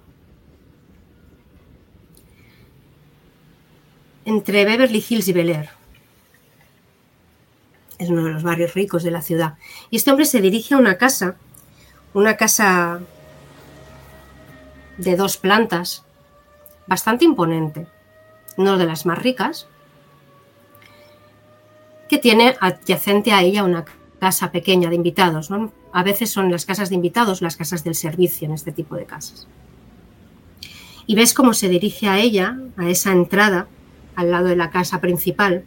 C: Entre Beverly Hills y Bel Air. Es uno de los barrios ricos de la ciudad. Y este hombre se dirige a una casa, una casa de dos plantas, bastante imponente, no de las más ricas, que tiene adyacente a ella una casa pequeña de invitados. ¿no? A veces son las casas de invitados las casas del servicio en este tipo de casas. Y ves cómo se dirige a ella, a esa entrada, al lado de la casa principal,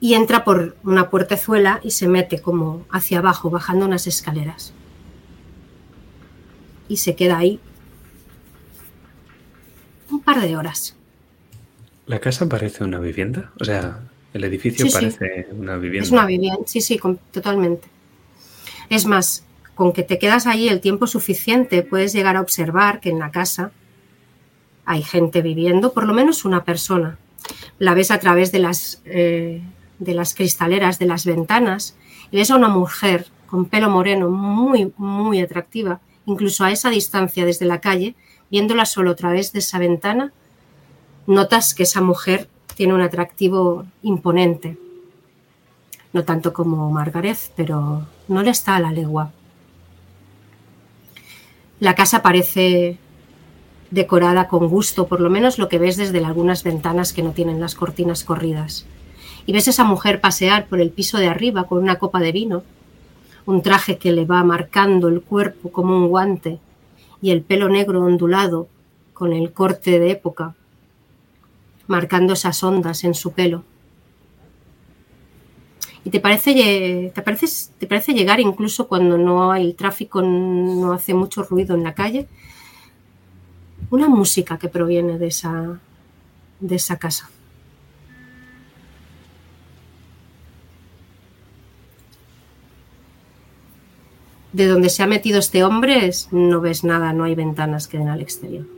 C: y entra por una puertezuela y se mete como hacia abajo, bajando unas escaleras. Y se queda ahí un par de horas.
B: ¿La casa parece una vivienda? O sea, el edificio
C: Sí, sí.
B: parece una vivienda.
C: Es una vivienda, sí, sí, totalmente. Es más, con que te quedas allí el tiempo suficiente, puedes llegar a observar que en la casa hay gente viviendo, por lo menos una persona. La ves a través de las, eh, de las cristaleras de las ventanas y ves a una mujer con pelo moreno muy, muy atractiva, incluso a esa distancia desde la calle, viéndola solo a través de esa ventana, notas que esa mujer tiene un atractivo imponente no tanto como Margaret, pero no le está a la legua. La casa parece decorada con gusto, por lo menos lo que ves desde algunas ventanas que no tienen las cortinas corridas. Y ves a esa mujer pasear por el piso de arriba con una copa de vino, un traje que le va marcando el cuerpo como un guante y el pelo negro ondulado con el corte de época, marcando esas ondas en su pelo y te parece, te parece, te parece llegar incluso cuando no hay tráfico, no hace mucho ruido en la calle, una música que proviene de esa, de esa casa. De donde se ha metido este hombre no ves nada, no hay ventanas que den al exterior.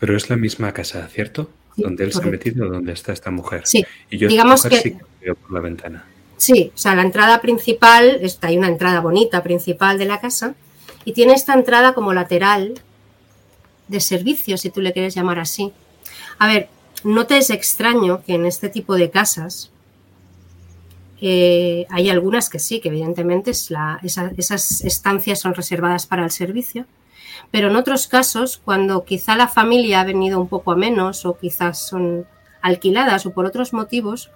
B: Pero es la misma casa, ¿cierto?
C: Sí,
B: donde él se ha metido, donde está esta mujer.
C: Sí,
B: Y yo
C: digamos
B: mujer
C: que-
B: sí que veo por la ventana.
C: Sí, o sea, la entrada principal, está, hay una entrada bonita principal de la casa y tiene esta entrada como lateral de servicio, si tú le quieres llamar así. A ver, no te es extraño que en este tipo de casas eh, hay algunas que sí, que evidentemente es la- esa- esas estancias son reservadas para el servicio, pero en otros casos, cuando quizá la familia ha venido un poco a menos o quizás son alquiladas o por otros motivos,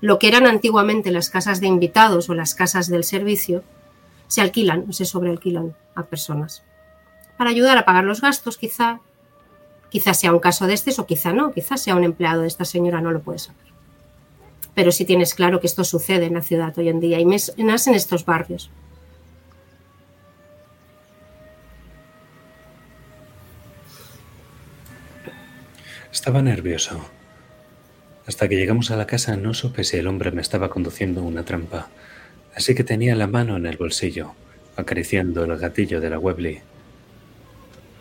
C: lo que eran antiguamente las casas de invitados o las casas del servicio, se alquilan o se sobrealquilan a personas. Para ayudar a pagar los gastos, quizá, quizá sea un caso de este o quizá no, quizá sea un empleado de esta señora, no lo puedes saber. Pero sí tienes claro que esto sucede en la ciudad hoy en día y más en estos barrios.
B: Estaba nervioso. Hasta que llegamos a la casa no supe si el hombre me estaba conduciendo una trampa, así que tenía la mano en el bolsillo, acariciando el gatillo de la Webley.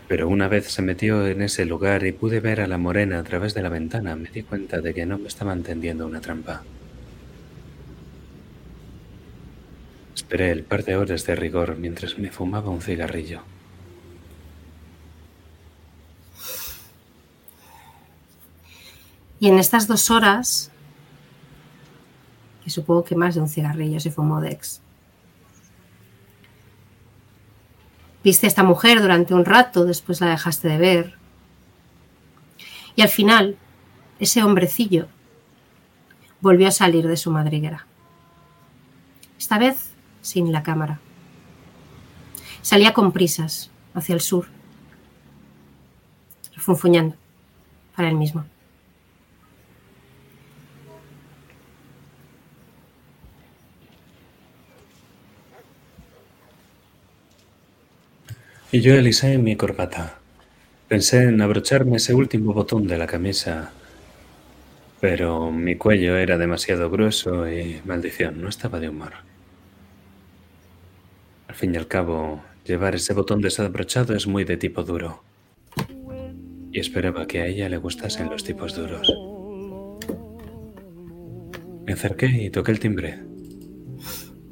B: Pero una vez se metió en ese lugar y pude ver a la morena a través de la ventana, me di cuenta de que no me estaban tendiendo una trampa. Esperé el par de horas de rigor mientras me fumaba un cigarrillo.
C: Y en estas dos horas, que supongo que más de un cigarrillo se fumó Dex, viste a esta mujer durante un rato, después la dejaste de ver. Y al final, ese hombrecillo volvió a salir de su madriguera. Esta vez sin la cámara. Salía con prisas hacia el sur, refunfuñando para él mismo.
B: Y yo alisé mi corbata. Pensé en abrocharme ese último botón de la camisa, pero mi cuello era demasiado grueso y, maldición, no estaba de humor. Al fin y al cabo, llevar ese botón desabrochado es muy de tipo duro. Y esperaba que a ella le gustasen los tipos duros. Me acerqué y toqué el timbre.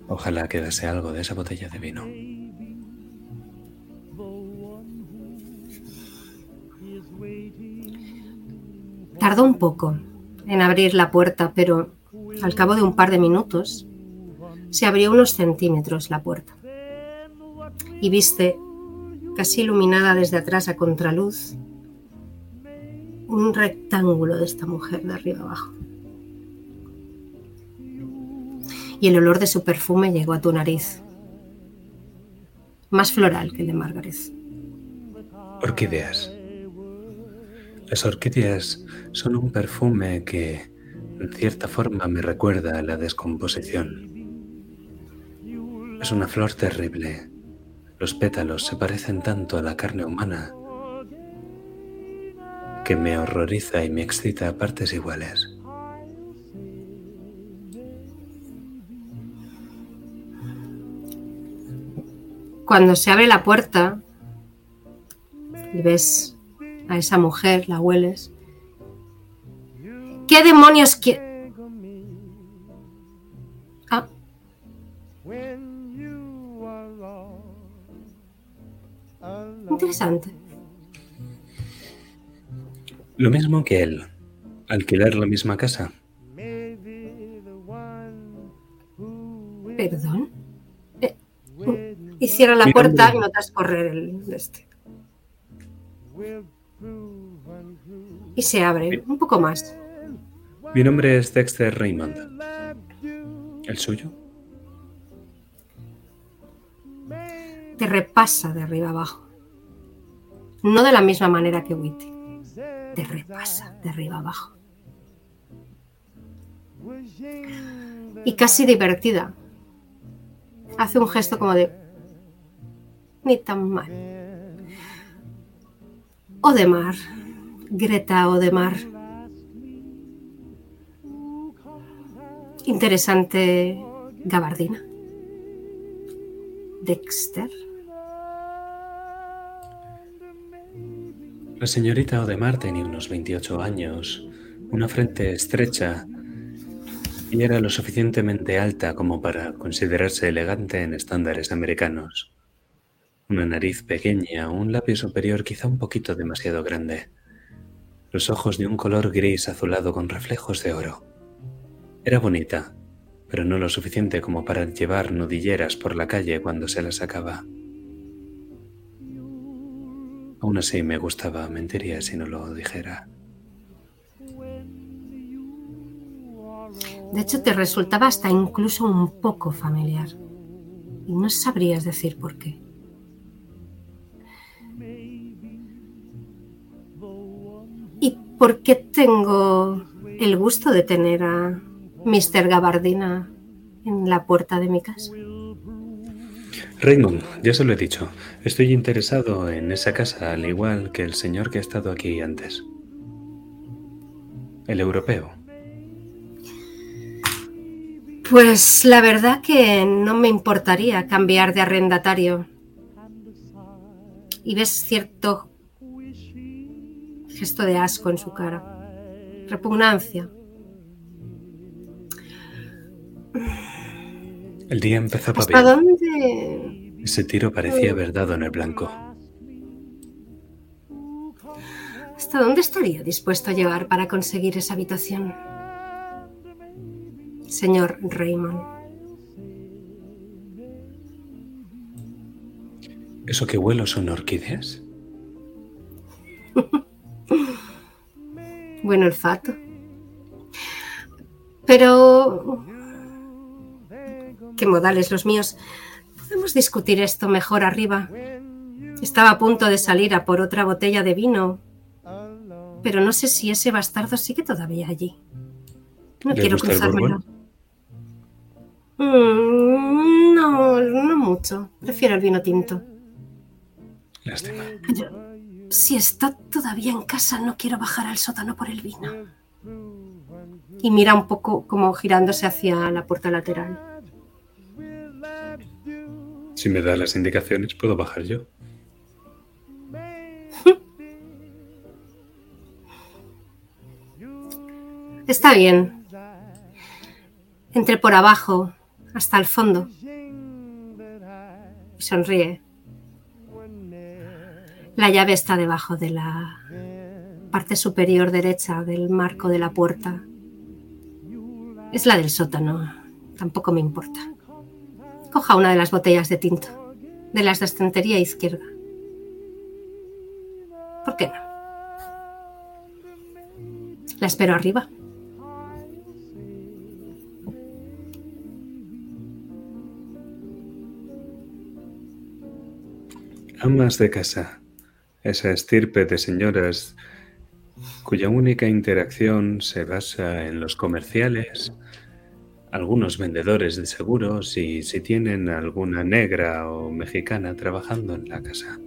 B: Ojalá quedase algo de esa botella de vino.
C: Tardó un poco en abrir la puerta, pero al cabo de un par de minutos se abrió unos centímetros la puerta. Y viste, casi iluminada desde atrás a contraluz, un rectángulo de esta mujer de arriba abajo. Y el olor de su perfume llegó a tu nariz, más floral que el de Margaret.
B: Orquídeas. Las orquídeas son un perfume que, en cierta forma, me recuerda a la descomposición. Es una flor terrible. Los pétalos se parecen tanto a la carne humana que me horroriza y me excita a partes iguales.
C: Cuando se abre la puerta y ves a esa mujer, la hueles. ¿Qué demonios quiere? Ah, interesante.
B: Lo mismo que él. Alquilar la misma casa.
C: Perdón. Eh, y cierra la puerta y notas correr el este. Y se abre un poco más.
B: Mi nombre es Dexter Raymond. ¿El suyo?
C: Te repasa de arriba abajo. No de la misma manera que Witty. Te repasa de arriba abajo. Y casi divertida. Hace un gesto como de... Ni tan mal. Odemar. Greta Odemar. Interesante gabardina. Dexter.
B: La señorita Odemar tenía unos 28 años, una frente estrecha y era lo suficientemente alta como para considerarse elegante en estándares americanos. Una nariz pequeña, un labio superior quizá un poquito demasiado grande. Los ojos de un color gris azulado con reflejos de oro. Era bonita, pero no lo suficiente como para llevar nudilleras por la calle cuando se las sacaba. Aún así me gustaba, mentiría si no lo dijera.
C: De hecho, te resultaba hasta incluso un poco familiar. Y no sabrías decir por qué. Por qué tengo el gusto de tener a Mr. Gabardina en la puerta de mi casa?
B: Raymond, ya se lo he dicho, estoy interesado en esa casa al igual que el señor que ha estado aquí antes. El europeo.
C: Pues la verdad que no me importaría cambiar de arrendatario. Y ves cierto gesto de asco en su cara. Repugnancia.
B: El día empezaba
C: ¿Hasta
B: bien.
C: dónde?
B: Ese tiro parecía haber dado en el blanco.
C: ¿Hasta dónde estaría dispuesto a llegar para conseguir esa habitación? Señor Raymond.
B: ¿Eso que huelo son orquídeas? <laughs> <laughs>
C: Buen olfato. Pero... ¿Qué modales los míos? Podemos discutir esto mejor arriba. Estaba a punto de salir a por otra botella de vino, pero no sé si ese bastardo sigue todavía allí. No
B: ¿Le
C: quiero cruzármelo. Mm, no, no mucho. Prefiero el vino tinto.
B: Lástima.
C: Si está todavía en casa, no quiero bajar al sótano por el vino. Y mira un poco como girándose hacia la puerta lateral.
B: Si me da las indicaciones, puedo bajar yo. <laughs>
C: Está bien. Entre por abajo, hasta el fondo. Y sonríe. La llave está debajo de la parte superior derecha del marco de la puerta. Es la del sótano. Tampoco me importa. Coja una de las botellas de tinto, de las de estantería izquierda. ¿Por qué no? La espero arriba.
B: Amas de casa. Esa estirpe de señoras cuya única interacción se basa en los comerciales, algunos vendedores de seguros y si tienen alguna negra o mexicana trabajando en la casa.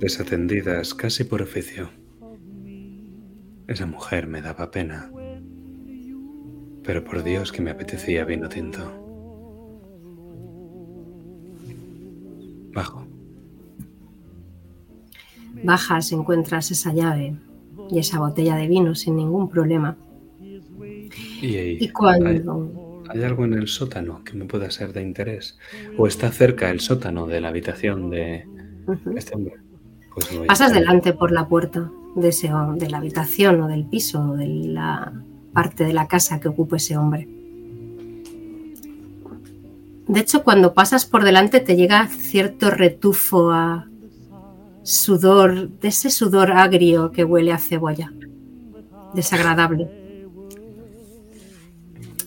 B: Desatendidas casi por oficio. Esa mujer me daba pena. Pero por Dios que me apetecía vino tinto. Bajo.
C: Bajas, encuentras esa llave y esa botella de vino sin ningún problema.
B: Y, ahí,
C: Y cuando
B: ¿Hay algo en el sótano que me pueda ser de interés? ¿O está cerca el sótano de la habitación de este hombre? Pues
C: pasas delante por la puerta de, ese, de la habitación o del piso o de la parte de la casa que ocupa ese hombre. De hecho, cuando pasas por delante te llega cierto retufo a sudor, de ese sudor agrio que huele a cebolla. Desagradable.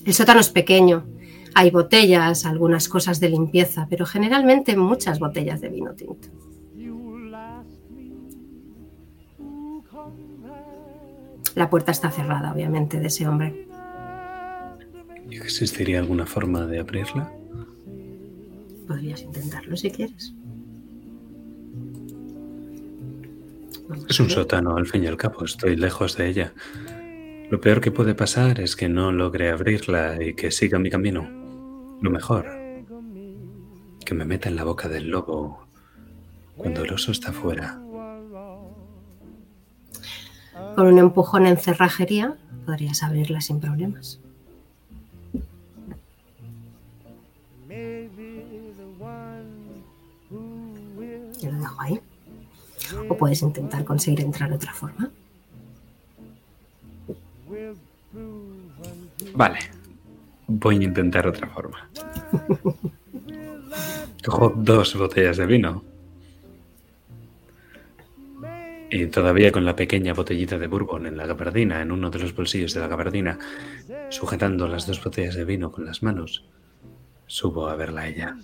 C: El sótano es pequeño. Hay botellas, algunas cosas de limpieza, pero generalmente muchas botellas de vino tinto. La puerta está cerrada, obviamente, de ese hombre.
B: ¿Y ¿Existiría alguna forma de abrirla?
C: Podrías intentarlo si quieres.
B: Es un sótano, al fin y al cabo, estoy lejos de ella. Lo peor que puede pasar es que no logre abrirla y que siga mi camino. Lo mejor, que me meta en la boca del lobo cuando el oso está fuera.
C: Con un empujón en cerrajería podrías abrirla sin problemas. Yo lo dejo ahí. O puedes intentar conseguir entrar de otra forma.
B: Vale, voy a intentar otra forma. <laughs> Cojo dos botellas de vino. Y todavía con la pequeña botellita de bourbon en la gabardina, en uno de los bolsillos de la gabardina, sujetando las dos botellas de vino con las manos, subo a verla a ella.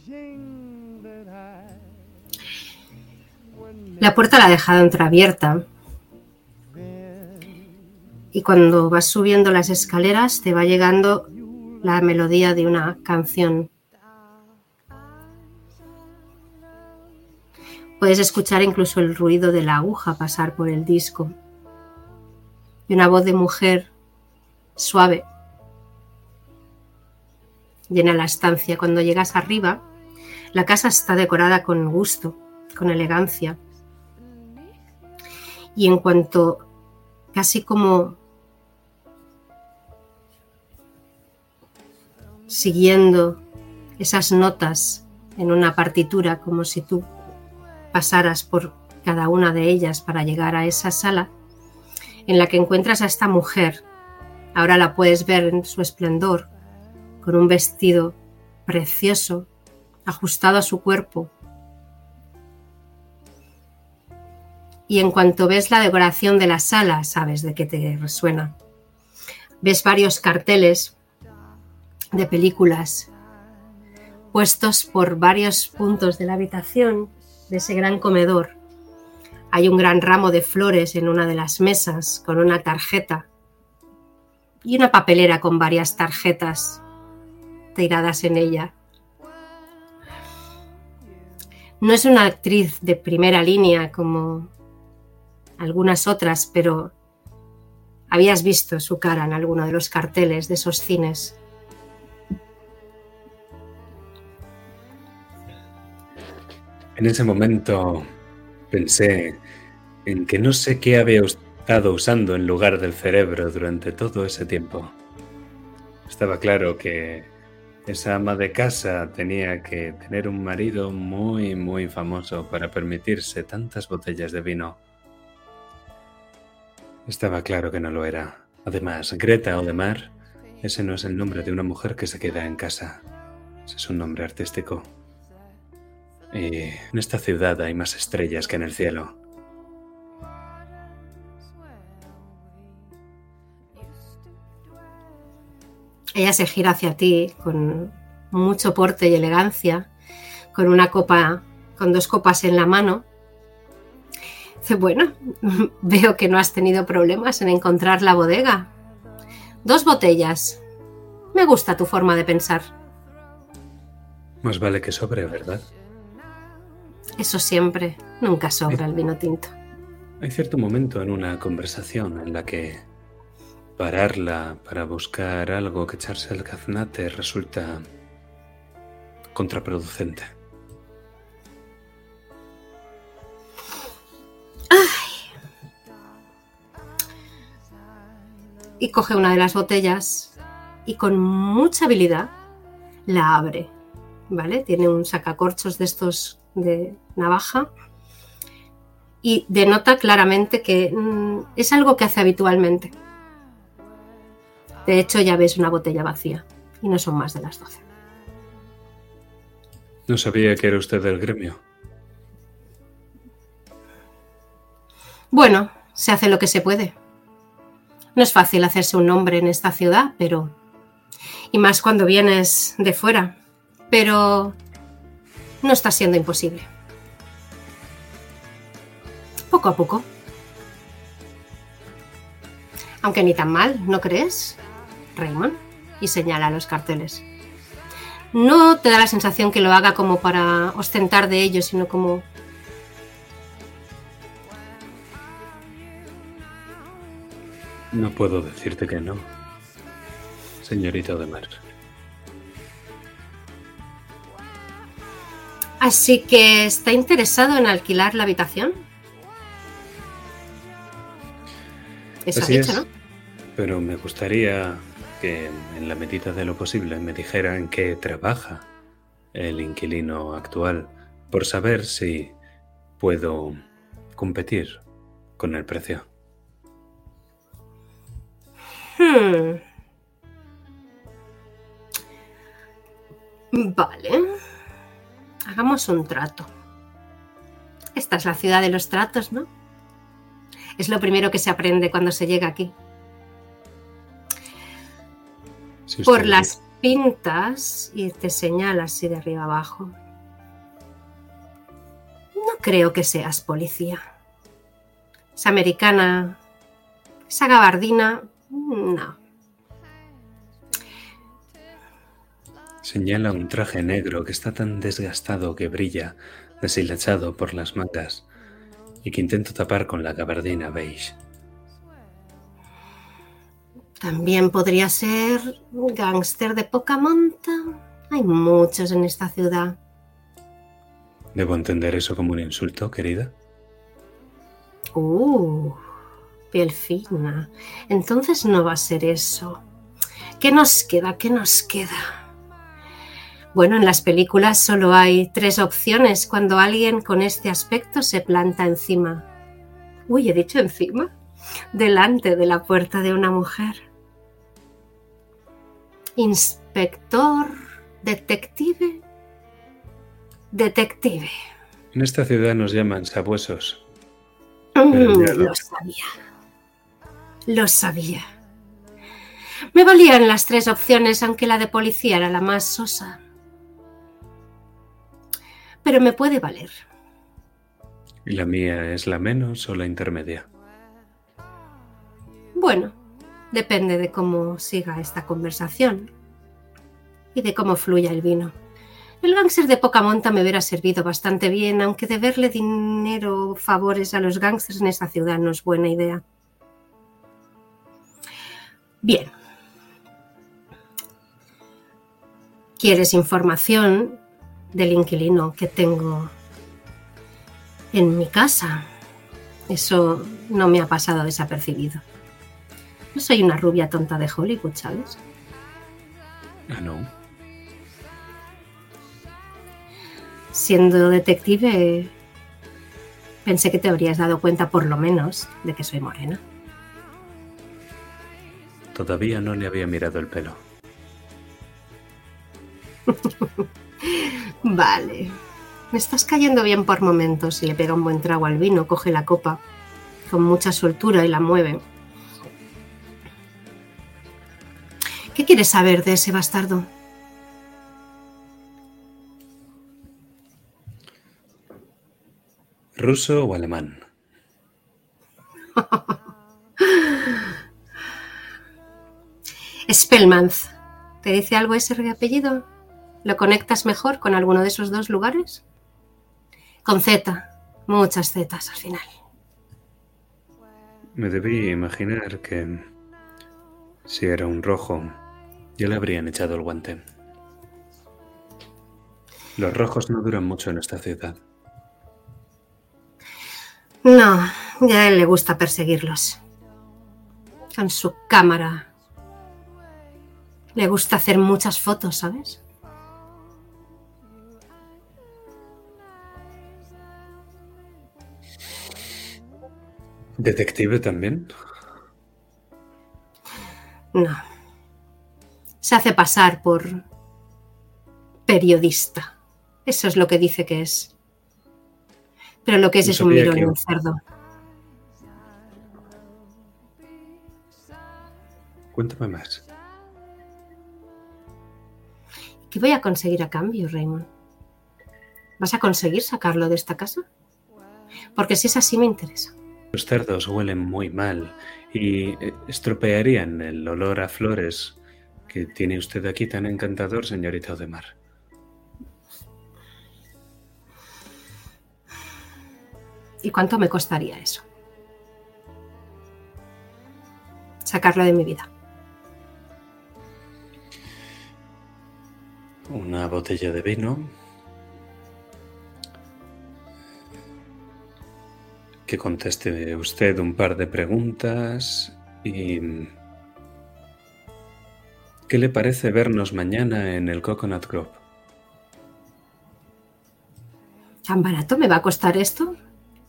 C: La puerta la ha dejado entreabierta. Y cuando vas subiendo las escaleras te va llegando la melodía de una canción. Puedes escuchar incluso el ruido de la aguja pasar por el disco. Y una voz de mujer suave llena la estancia. Cuando llegas arriba, la casa está decorada con gusto, con elegancia. Y en cuanto casi como siguiendo esas notas en una partitura, como si tú pasaras por cada una de ellas para llegar a esa sala, en la que encuentras a esta mujer. Ahora la puedes ver en su esplendor, con un vestido precioso, ajustado a su cuerpo. Y en cuanto ves la decoración de la sala, sabes de qué te resuena. Ves varios carteles de películas puestos por varios puntos de la habitación de ese gran comedor. Hay un gran ramo de flores en una de las mesas con una tarjeta y una papelera con varias tarjetas tiradas en ella. No es una actriz de primera línea como algunas otras, pero habías visto su cara en alguno de los carteles de esos cines.
B: En ese momento pensé en que no sé qué había estado usando en lugar del cerebro durante todo ese tiempo. Estaba claro que esa ama de casa tenía que tener un marido muy, muy famoso para permitirse tantas botellas de vino. Estaba claro que no lo era. Además, Greta Odemar, ese no es el nombre de una mujer que se queda en casa. Ese es un nombre artístico. Y en esta ciudad hay más estrellas que en el cielo.
C: Ella se gira hacia ti con mucho porte y elegancia, con una copa, con dos copas en la mano. Dice, bueno, <laughs> veo que no has tenido problemas en encontrar la bodega. Dos botellas. Me gusta tu forma de pensar.
B: Más vale que sobre, ¿verdad?
C: Eso siempre, nunca sobra el vino tinto.
B: Hay cierto momento en una conversación en la que pararla para buscar algo que echarse al gaznate resulta contraproducente.
C: Y coge una de las botellas y con mucha habilidad la abre. ¿Vale? Tiene un sacacorchos de estos de navaja y denota claramente que mm, es algo que hace habitualmente. De hecho, ya ves una botella vacía y no son más de las 12.
B: No sabía que era usted del gremio.
C: Bueno, se hace lo que se puede. No es fácil hacerse un nombre en esta ciudad, pero... Y más cuando vienes de fuera. Pero no está siendo imposible. Poco a poco. Aunque ni tan mal, ¿no crees? Raymond. Y señala los carteles. No te da la sensación que lo haga como para ostentar de ello, sino como...
B: No puedo decirte que no, señorita de Mar.
C: Así que está interesado en alquilar la habitación. Eso
B: Así
C: ha dicho,
B: es.
C: ¿no?
B: Pero me gustaría que, en la medida de lo posible, me dijera en qué trabaja el inquilino actual, por saber si puedo competir con el precio.
C: Hmm. Vale. Hagamos un trato. Esta es la ciudad de los tratos, ¿no? Es lo primero que se aprende cuando se llega aquí. Por las pintas y te señala así de arriba abajo. No creo que seas policía. Es americana. Esa gabardina. No.
B: Señala un traje negro que está tan desgastado que brilla, deshilachado por las mangas, y que intento tapar con la gabardina beige.
C: También podría ser un gángster de poca monta. Hay muchos en esta ciudad.
B: ¿Debo entender eso como un insulto, querida?
C: Uh, piel fina. Entonces no va a ser eso. ¿Qué nos queda? ¿Qué nos queda? Bueno, en las películas solo hay tres opciones cuando alguien con este aspecto se planta encima. Uy, he dicho encima. Delante de la puerta de una mujer. Inspector, detective, detective.
B: En esta ciudad nos llaman sabuesos.
C: Mm,
B: lo
C: sabía. Lo sabía. Me valían las tres opciones, aunque la de policía era la más sosa. Pero me puede valer.
B: ¿Y la mía es la menos o la intermedia?
C: Bueno, depende de cómo siga esta conversación y de cómo fluya el vino. El gángster de poca monta me hubiera servido bastante bien, aunque deberle dinero o favores a los gángsters en esta ciudad no es buena idea. Bien. ¿Quieres información del inquilino que tengo en mi casa? Eso no me ha pasado desapercibido. No soy una rubia tonta de Hollywood, ¿sabes?
B: Ah, no.
C: Siendo detective, pensé que te habrías dado cuenta por lo menos de que soy morena.
B: Todavía no le había mirado el pelo. <laughs>
C: Vale. Me estás cayendo bien por momentos y le pega un buen trago al vino, coge la copa con mucha soltura y la mueve. ¿Qué quieres saber de ese bastardo?
B: ¿Ruso o alemán? <laughs>
C: Spellmanth. ¿Te dice algo ese apellido? ¿Lo conectas mejor con alguno de esos dos lugares? Con Z. Muchas Zetas al final.
B: Me debí imaginar que si era un rojo, ya le habrían echado el guante. Los rojos no duran mucho en esta ciudad.
C: No, ya a él le gusta perseguirlos. Con su cámara. Le gusta hacer muchas fotos, ¿sabes?
B: ¿Detective también?
C: No. Se hace pasar por periodista. Eso es lo que dice que es. Pero lo que es
B: No
C: es un mirón y un cerdo.
B: Cuéntame más.
C: ¿Qué voy a conseguir a cambio, Raymond? ¿Vas a conseguir sacarlo de esta casa? Porque si es así me interesa.
B: Los cerdos huelen muy mal y eh, estropearían el olor a flores que tiene usted aquí tan encantador, señorita Odemar.
C: ¿Y cuánto me costaría eso? Sacarlo de mi vida.
B: Una botella de vino. Que conteste usted un par de preguntas y... ¿Qué le parece vernos mañana en el Coconut Grove?
C: ¿Tan barato me va a costar esto?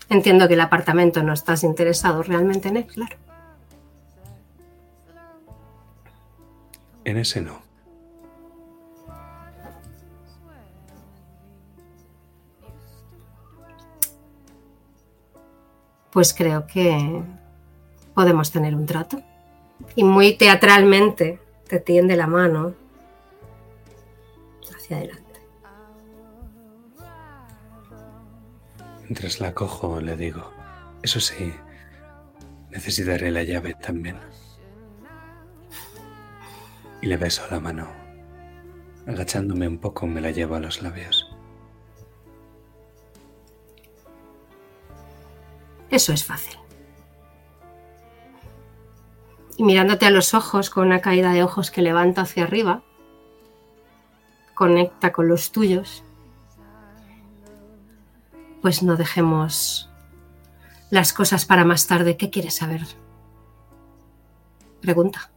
C: Entiendo que el apartamento no estás interesado realmente en él, claro.
B: En ese no.
C: Pues creo que podemos tener un trato. Y muy teatralmente te tiende la mano hacia adelante.
B: Mientras la cojo, le digo. Eso sí, necesitaré la llave también. Y le beso la mano. Agachándome un poco, me la llevo a los labios.
C: Eso es fácil. y mirándote a los ojos con una caída de ojos que levanta hacia arriba, conecta con los tuyos, pues no dejemos las cosas para más tarde. ¿Qué quieres saber? Pregunta.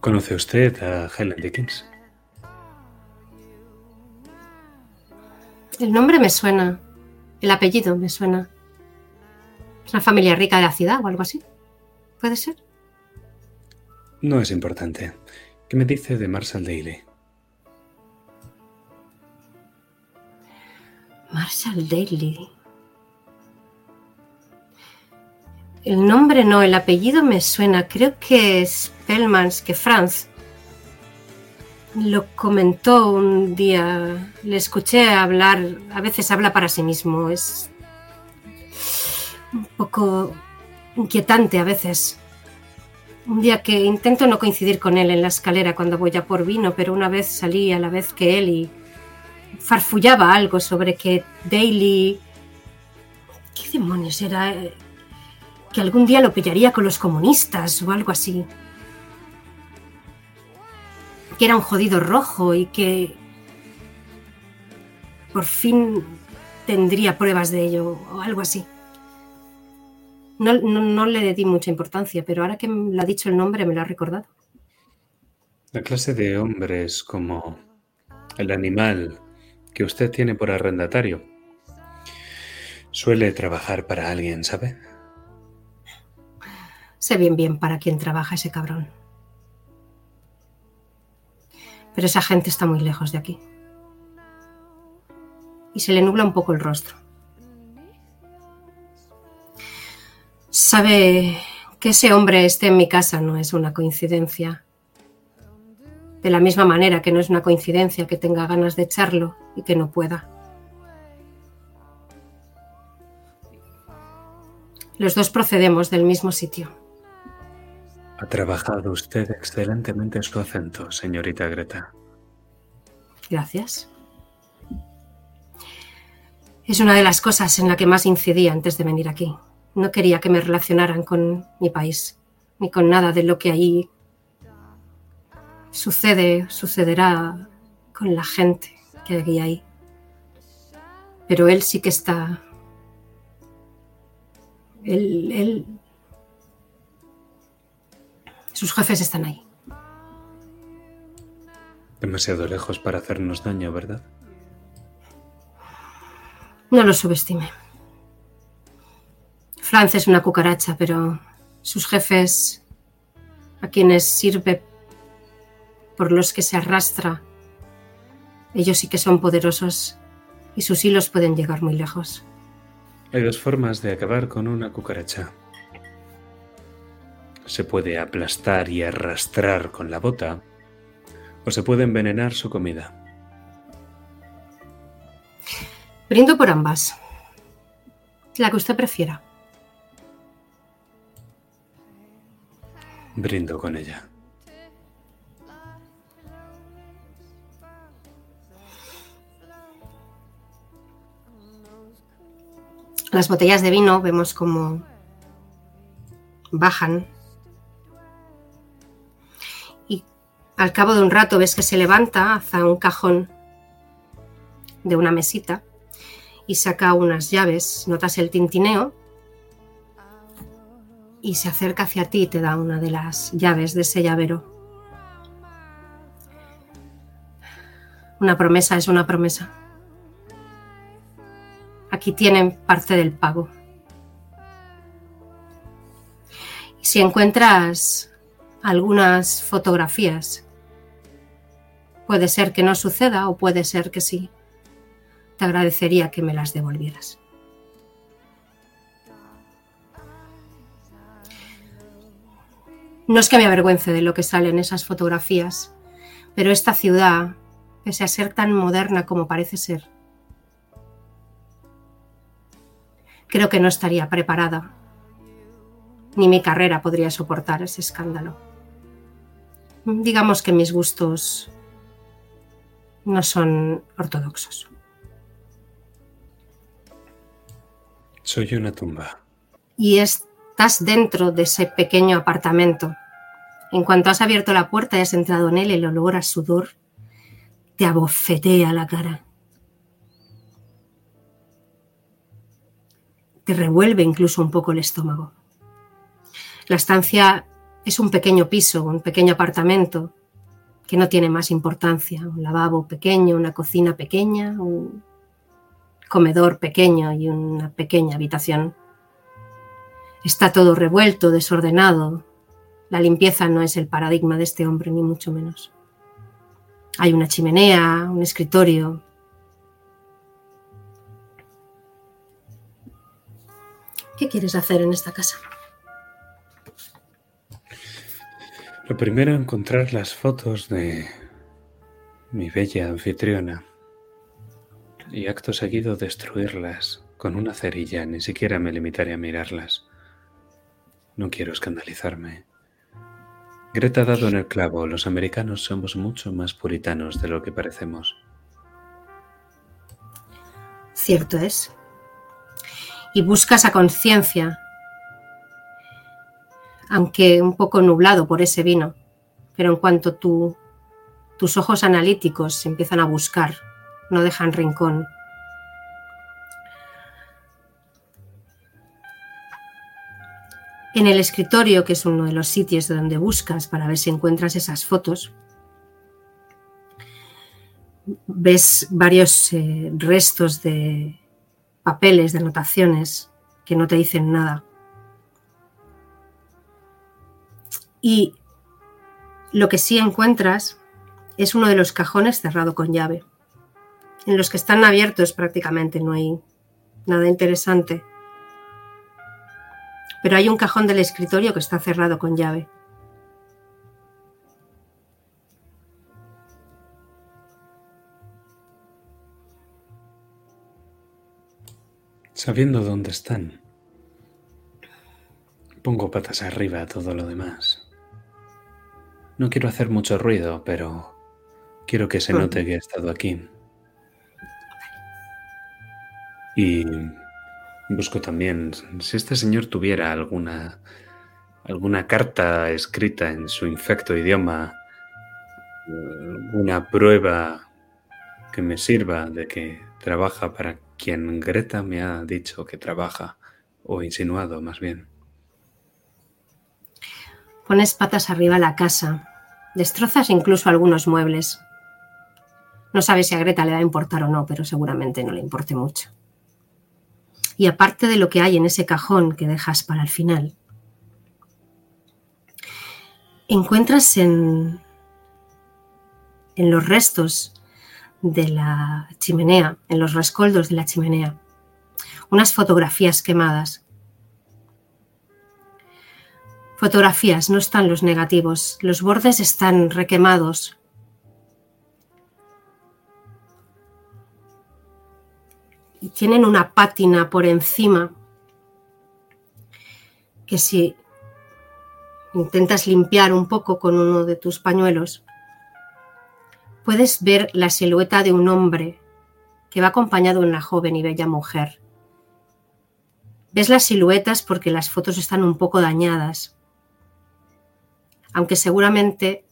B: ¿Conoce usted a Helen Dickens?
C: El nombre me suena, el apellido me suena. Es una familia rica de la ciudad o algo así. ¿Puede ser?
B: No es importante. ¿Qué me dice de Marshall Daly?
C: Marshall Daly. El nombre no, el apellido me suena. Creo que es Spellmans, que Franz lo comentó un día. Le escuché hablar. A veces habla para sí mismo. Es un poco inquietante a veces. Un día que intento no coincidir con él en la escalera cuando voy a por vino, pero una vez salí a la vez que él y farfullaba algo sobre que Daly... ¿Qué demonios era? Eh, Que algún día lo pillaría con los comunistas o algo así. Que era un jodido rojo y que por fin tendría pruebas de ello o algo así. No, no, no le di mucha importancia, pero ahora que me lo ha dicho el nombre me lo ha recordado.
B: La clase de hombres como el animal que usted tiene por arrendatario suele trabajar para alguien, ¿sabe?
C: Sé bien bien para quién trabaja ese cabrón. Pero esa gente está muy lejos de aquí. Y se le nubla un poco el rostro. Sabe que ese hombre esté en mi casa no es una coincidencia. De la misma manera que no es una coincidencia que tenga ganas de echarlo y que no pueda. Los dos procedemos del mismo sitio.
B: Ha trabajado usted excelentemente su acento, señorita Greta.
C: Gracias. Es una de las cosas en la que más incidí antes de venir aquí. No quería que me relacionaran con mi país, ni con nada de lo que ahí sucede, sucederá con la gente que hay ahí. Pero él sí que está... Él, él... Sus jefes están ahí.
B: Demasiado lejos para hacernos daño, ¿verdad?
C: No lo subestime. Franz es una cucaracha, pero sus jefes, a quienes sirve por los que se arrastra, ellos sí que son poderosos y sus hilos pueden llegar muy lejos.
B: Hay dos formas de acabar con una cucaracha. Se puede aplastar y arrastrar con la bota, o se puede envenenar su comida.
C: Brindo por ambas. La que usted prefiera.
B: Brindo con ella.
C: Las botellas de vino vemos como bajan. Al cabo de un rato ves que se levanta hacia un cajón de una mesita y saca unas llaves. Notas el tintineo y se acerca hacia ti y te da una de las llaves de ese llavero. Una promesa es una promesa. Aquí tienen parte del pago. Si encuentras algunas fotografías, puede ser que no suceda o puede ser que sí. Te agradecería que me las devolvieras. No es que me avergüence de lo que sale en esas fotografías, pero esta ciudad, pese a ser tan moderna como parece ser, creo que no estaría preparada, ni mi carrera podría soportar ese escándalo. Digamos que mis gustos no son ortodoxos.
B: Soy una tumba.
C: Y es estás dentro de ese pequeño apartamento. En cuanto has abierto la puerta y has entrado en él, el olor a sudor te abofetea la cara. Te revuelve incluso un poco el estómago. La estancia es un pequeño piso, un pequeño apartamento que no tiene más importancia. Un lavabo pequeño, una cocina pequeña, un comedor pequeño y una pequeña habitación. Está todo revuelto, desordenado. La limpieza no es el paradigma de este hombre, ni mucho menos. Hay una chimenea, un escritorio. ¿Qué quieres hacer en esta casa?
B: Lo primero, encontrar las fotos de mi bella anfitriona y acto seguido destruirlas con una cerilla. Ni siquiera me limitaré a mirarlas. No quiero escandalizarme. Greta ha dado en el clavo. Los americanos somos mucho más puritanos de lo que parecemos.
C: Cierto es. Y buscas a conciencia, aunque un poco nublado por ese vino. Pero en cuanto tu, tus ojos analíticos empiezan a buscar, no dejan rincón. En el escritorio, que es uno de los sitios donde buscas para ver si encuentras esas fotos, ves varios eh, restos de papeles, de anotaciones que no te dicen nada. Y lo que sí encuentras es uno de los cajones cerrado con llave. En los que están abiertos prácticamente no hay nada interesante pero hay un cajón del escritorio que está cerrado con llave.
B: Sabiendo dónde están, pongo patas arriba a todo lo demás. No quiero hacer mucho ruido, pero quiero que se note que he estado aquí. Y Busco también si este señor tuviera alguna alguna carta escrita en su infecto idioma, alguna prueba que me sirva de que trabaja para quien Greta me ha dicho que trabaja, o insinuado más bien.
C: Pones patas arriba a la casa, destrozas incluso algunos muebles. No sabes si a Greta le va a importar o no, pero seguramente no le importe mucho y aparte de lo que hay en ese cajón que dejas para el final, encuentras en, en los restos de la chimenea, en los rescoldos de la chimenea, unas fotografías quemadas. Fotografías, no están los negativos, los bordes están requemados, y tienen una pátina por encima que si intentas limpiar un poco con uno de tus pañuelos, puedes ver la silueta de un hombre que va acompañado de una joven y bella mujer. Ves las siluetas porque las fotos están un poco dañadas, aunque seguramente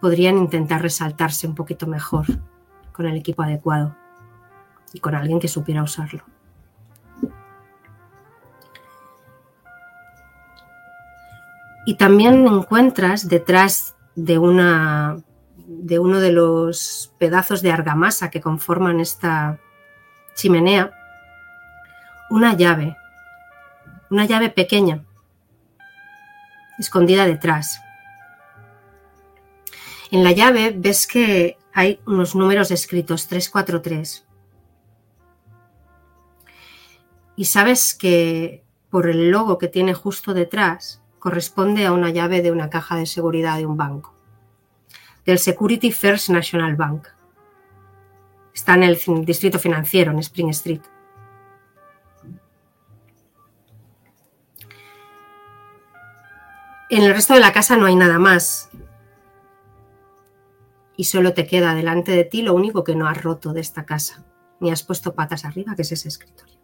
C: podrían intentar resaltarse un poquito mejor con el equipo adecuado y con alguien que supiera usarlo. Y también encuentras detrás de, una, de uno de los pedazos de argamasa que conforman esta chimenea una llave, una llave pequeña, escondida detrás. En la llave ves que hay unos números escritos 343 y sabes que por el logo que tiene justo detrás corresponde a una llave de una caja de seguridad de un banco, del Security First National Bank. Está en el distrito financiero, en Spring Street. En el resto de la casa no hay nada más. Y solo te queda delante de ti lo único que no has roto de esta casa, ni has puesto patas arriba, que es ese escritorio.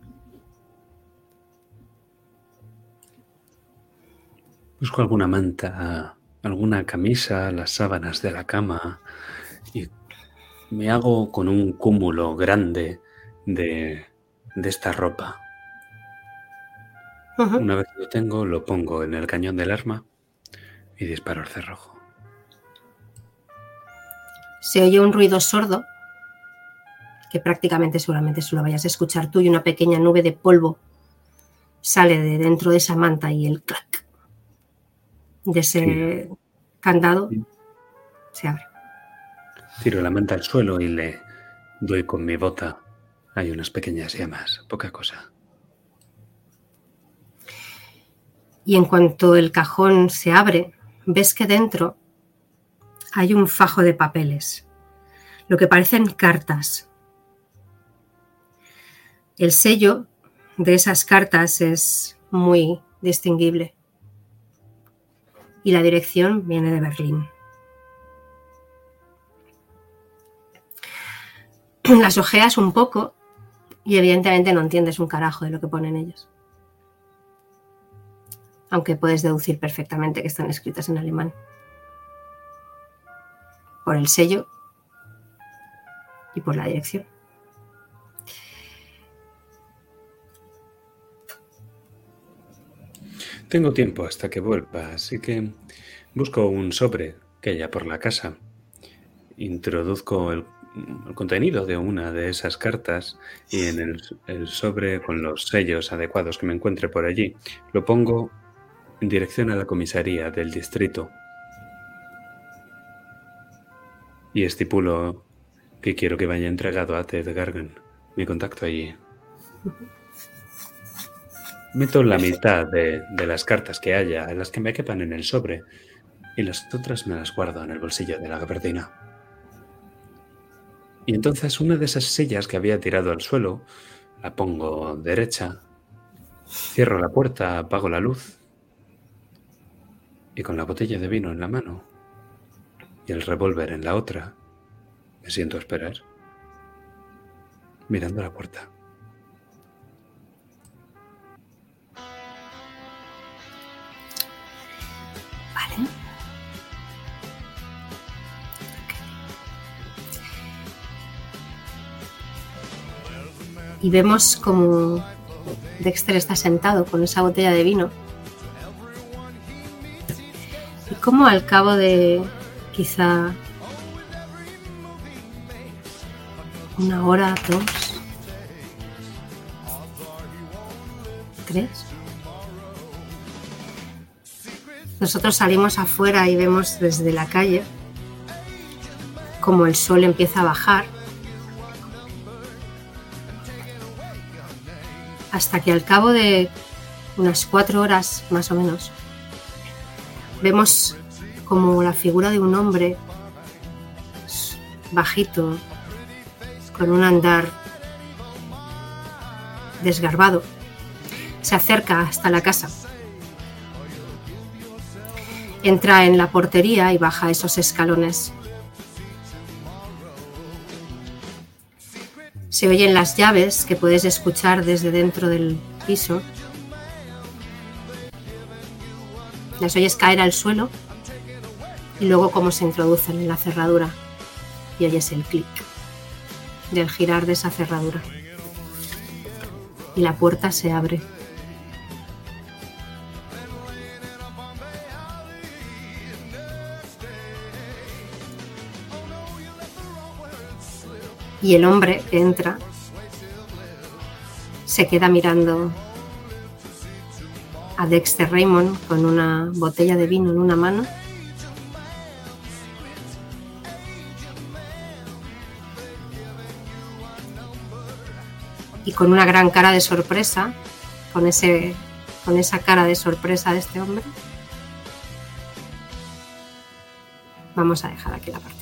B: Busco alguna manta, alguna camisa, las sábanas de la cama y me hago con un cúmulo grande de, de esta ropa. Una vez que lo tengo, lo pongo en el cañón del arma y disparo al cerrojo.
C: Se oye un ruido sordo que prácticamente seguramente solo vayas a escuchar tú y una pequeña nube de polvo sale de dentro de esa manta y el clac de ese candado
B: Sí.
C: se abre.
B: Tiro la manta al suelo y le doy con mi bota. Hay unas pequeñas llamas, poca cosa.
C: Y en cuanto el cajón se abre, ves que dentro hay un fajo de papeles, lo que parecen cartas. El sello de esas cartas es muy distinguible y la dirección viene de Berlín. Las ojeas un poco y evidentemente no entiendes un carajo de lo que ponen ellos aunque puedes deducir perfectamente que están escritas en alemán. Por el sello y por la dirección.
B: Tengo tiempo hasta que vuelva, así que busco un sobre que haya por la casa. Introduzco el, contenido de una de esas cartas y en el, el sobre con los sellos adecuados que me encuentre por allí lo pongo en dirección a la comisaría del distrito y estipulo que quiero que vaya entregado a Ted Gargan, mi contacto allí. Meto la mitad de, de las cartas que haya, las que me quepan en el sobre, y las otras me las guardo en el bolsillo de la gabardina. Y entonces una de esas sillas que había tirado al suelo, la pongo derecha, cierro la puerta, apago la luz, y con la botella de vino en la mano y el revólver en la otra, me siento a esperar, mirando la puerta.
C: Vale. Y vemos como Dexter está sentado con esa botella de vino. Y como al cabo de quizá una hora, dos, tres, nosotros salimos afuera y vemos desde la calle como el sol empieza a bajar hasta que al cabo de unas cuatro horas más o menos vemos como la figura de un hombre bajito con un andar desgarbado se acerca hasta la casa entra en la portería y baja esos escalones. Se oyen las llaves que puedes escuchar desde dentro del piso. Las oyes caer al suelo y luego cómo se introducen en la cerradura y oyes el clic del girar de esa cerradura. Y la puerta se abre. Y el hombre que entra se queda mirando a Dexter Raymond con una botella de vino en una mano. Y con una gran cara de sorpresa, con, ese, con esa cara de sorpresa de este hombre, vamos a dejar aquí la partida.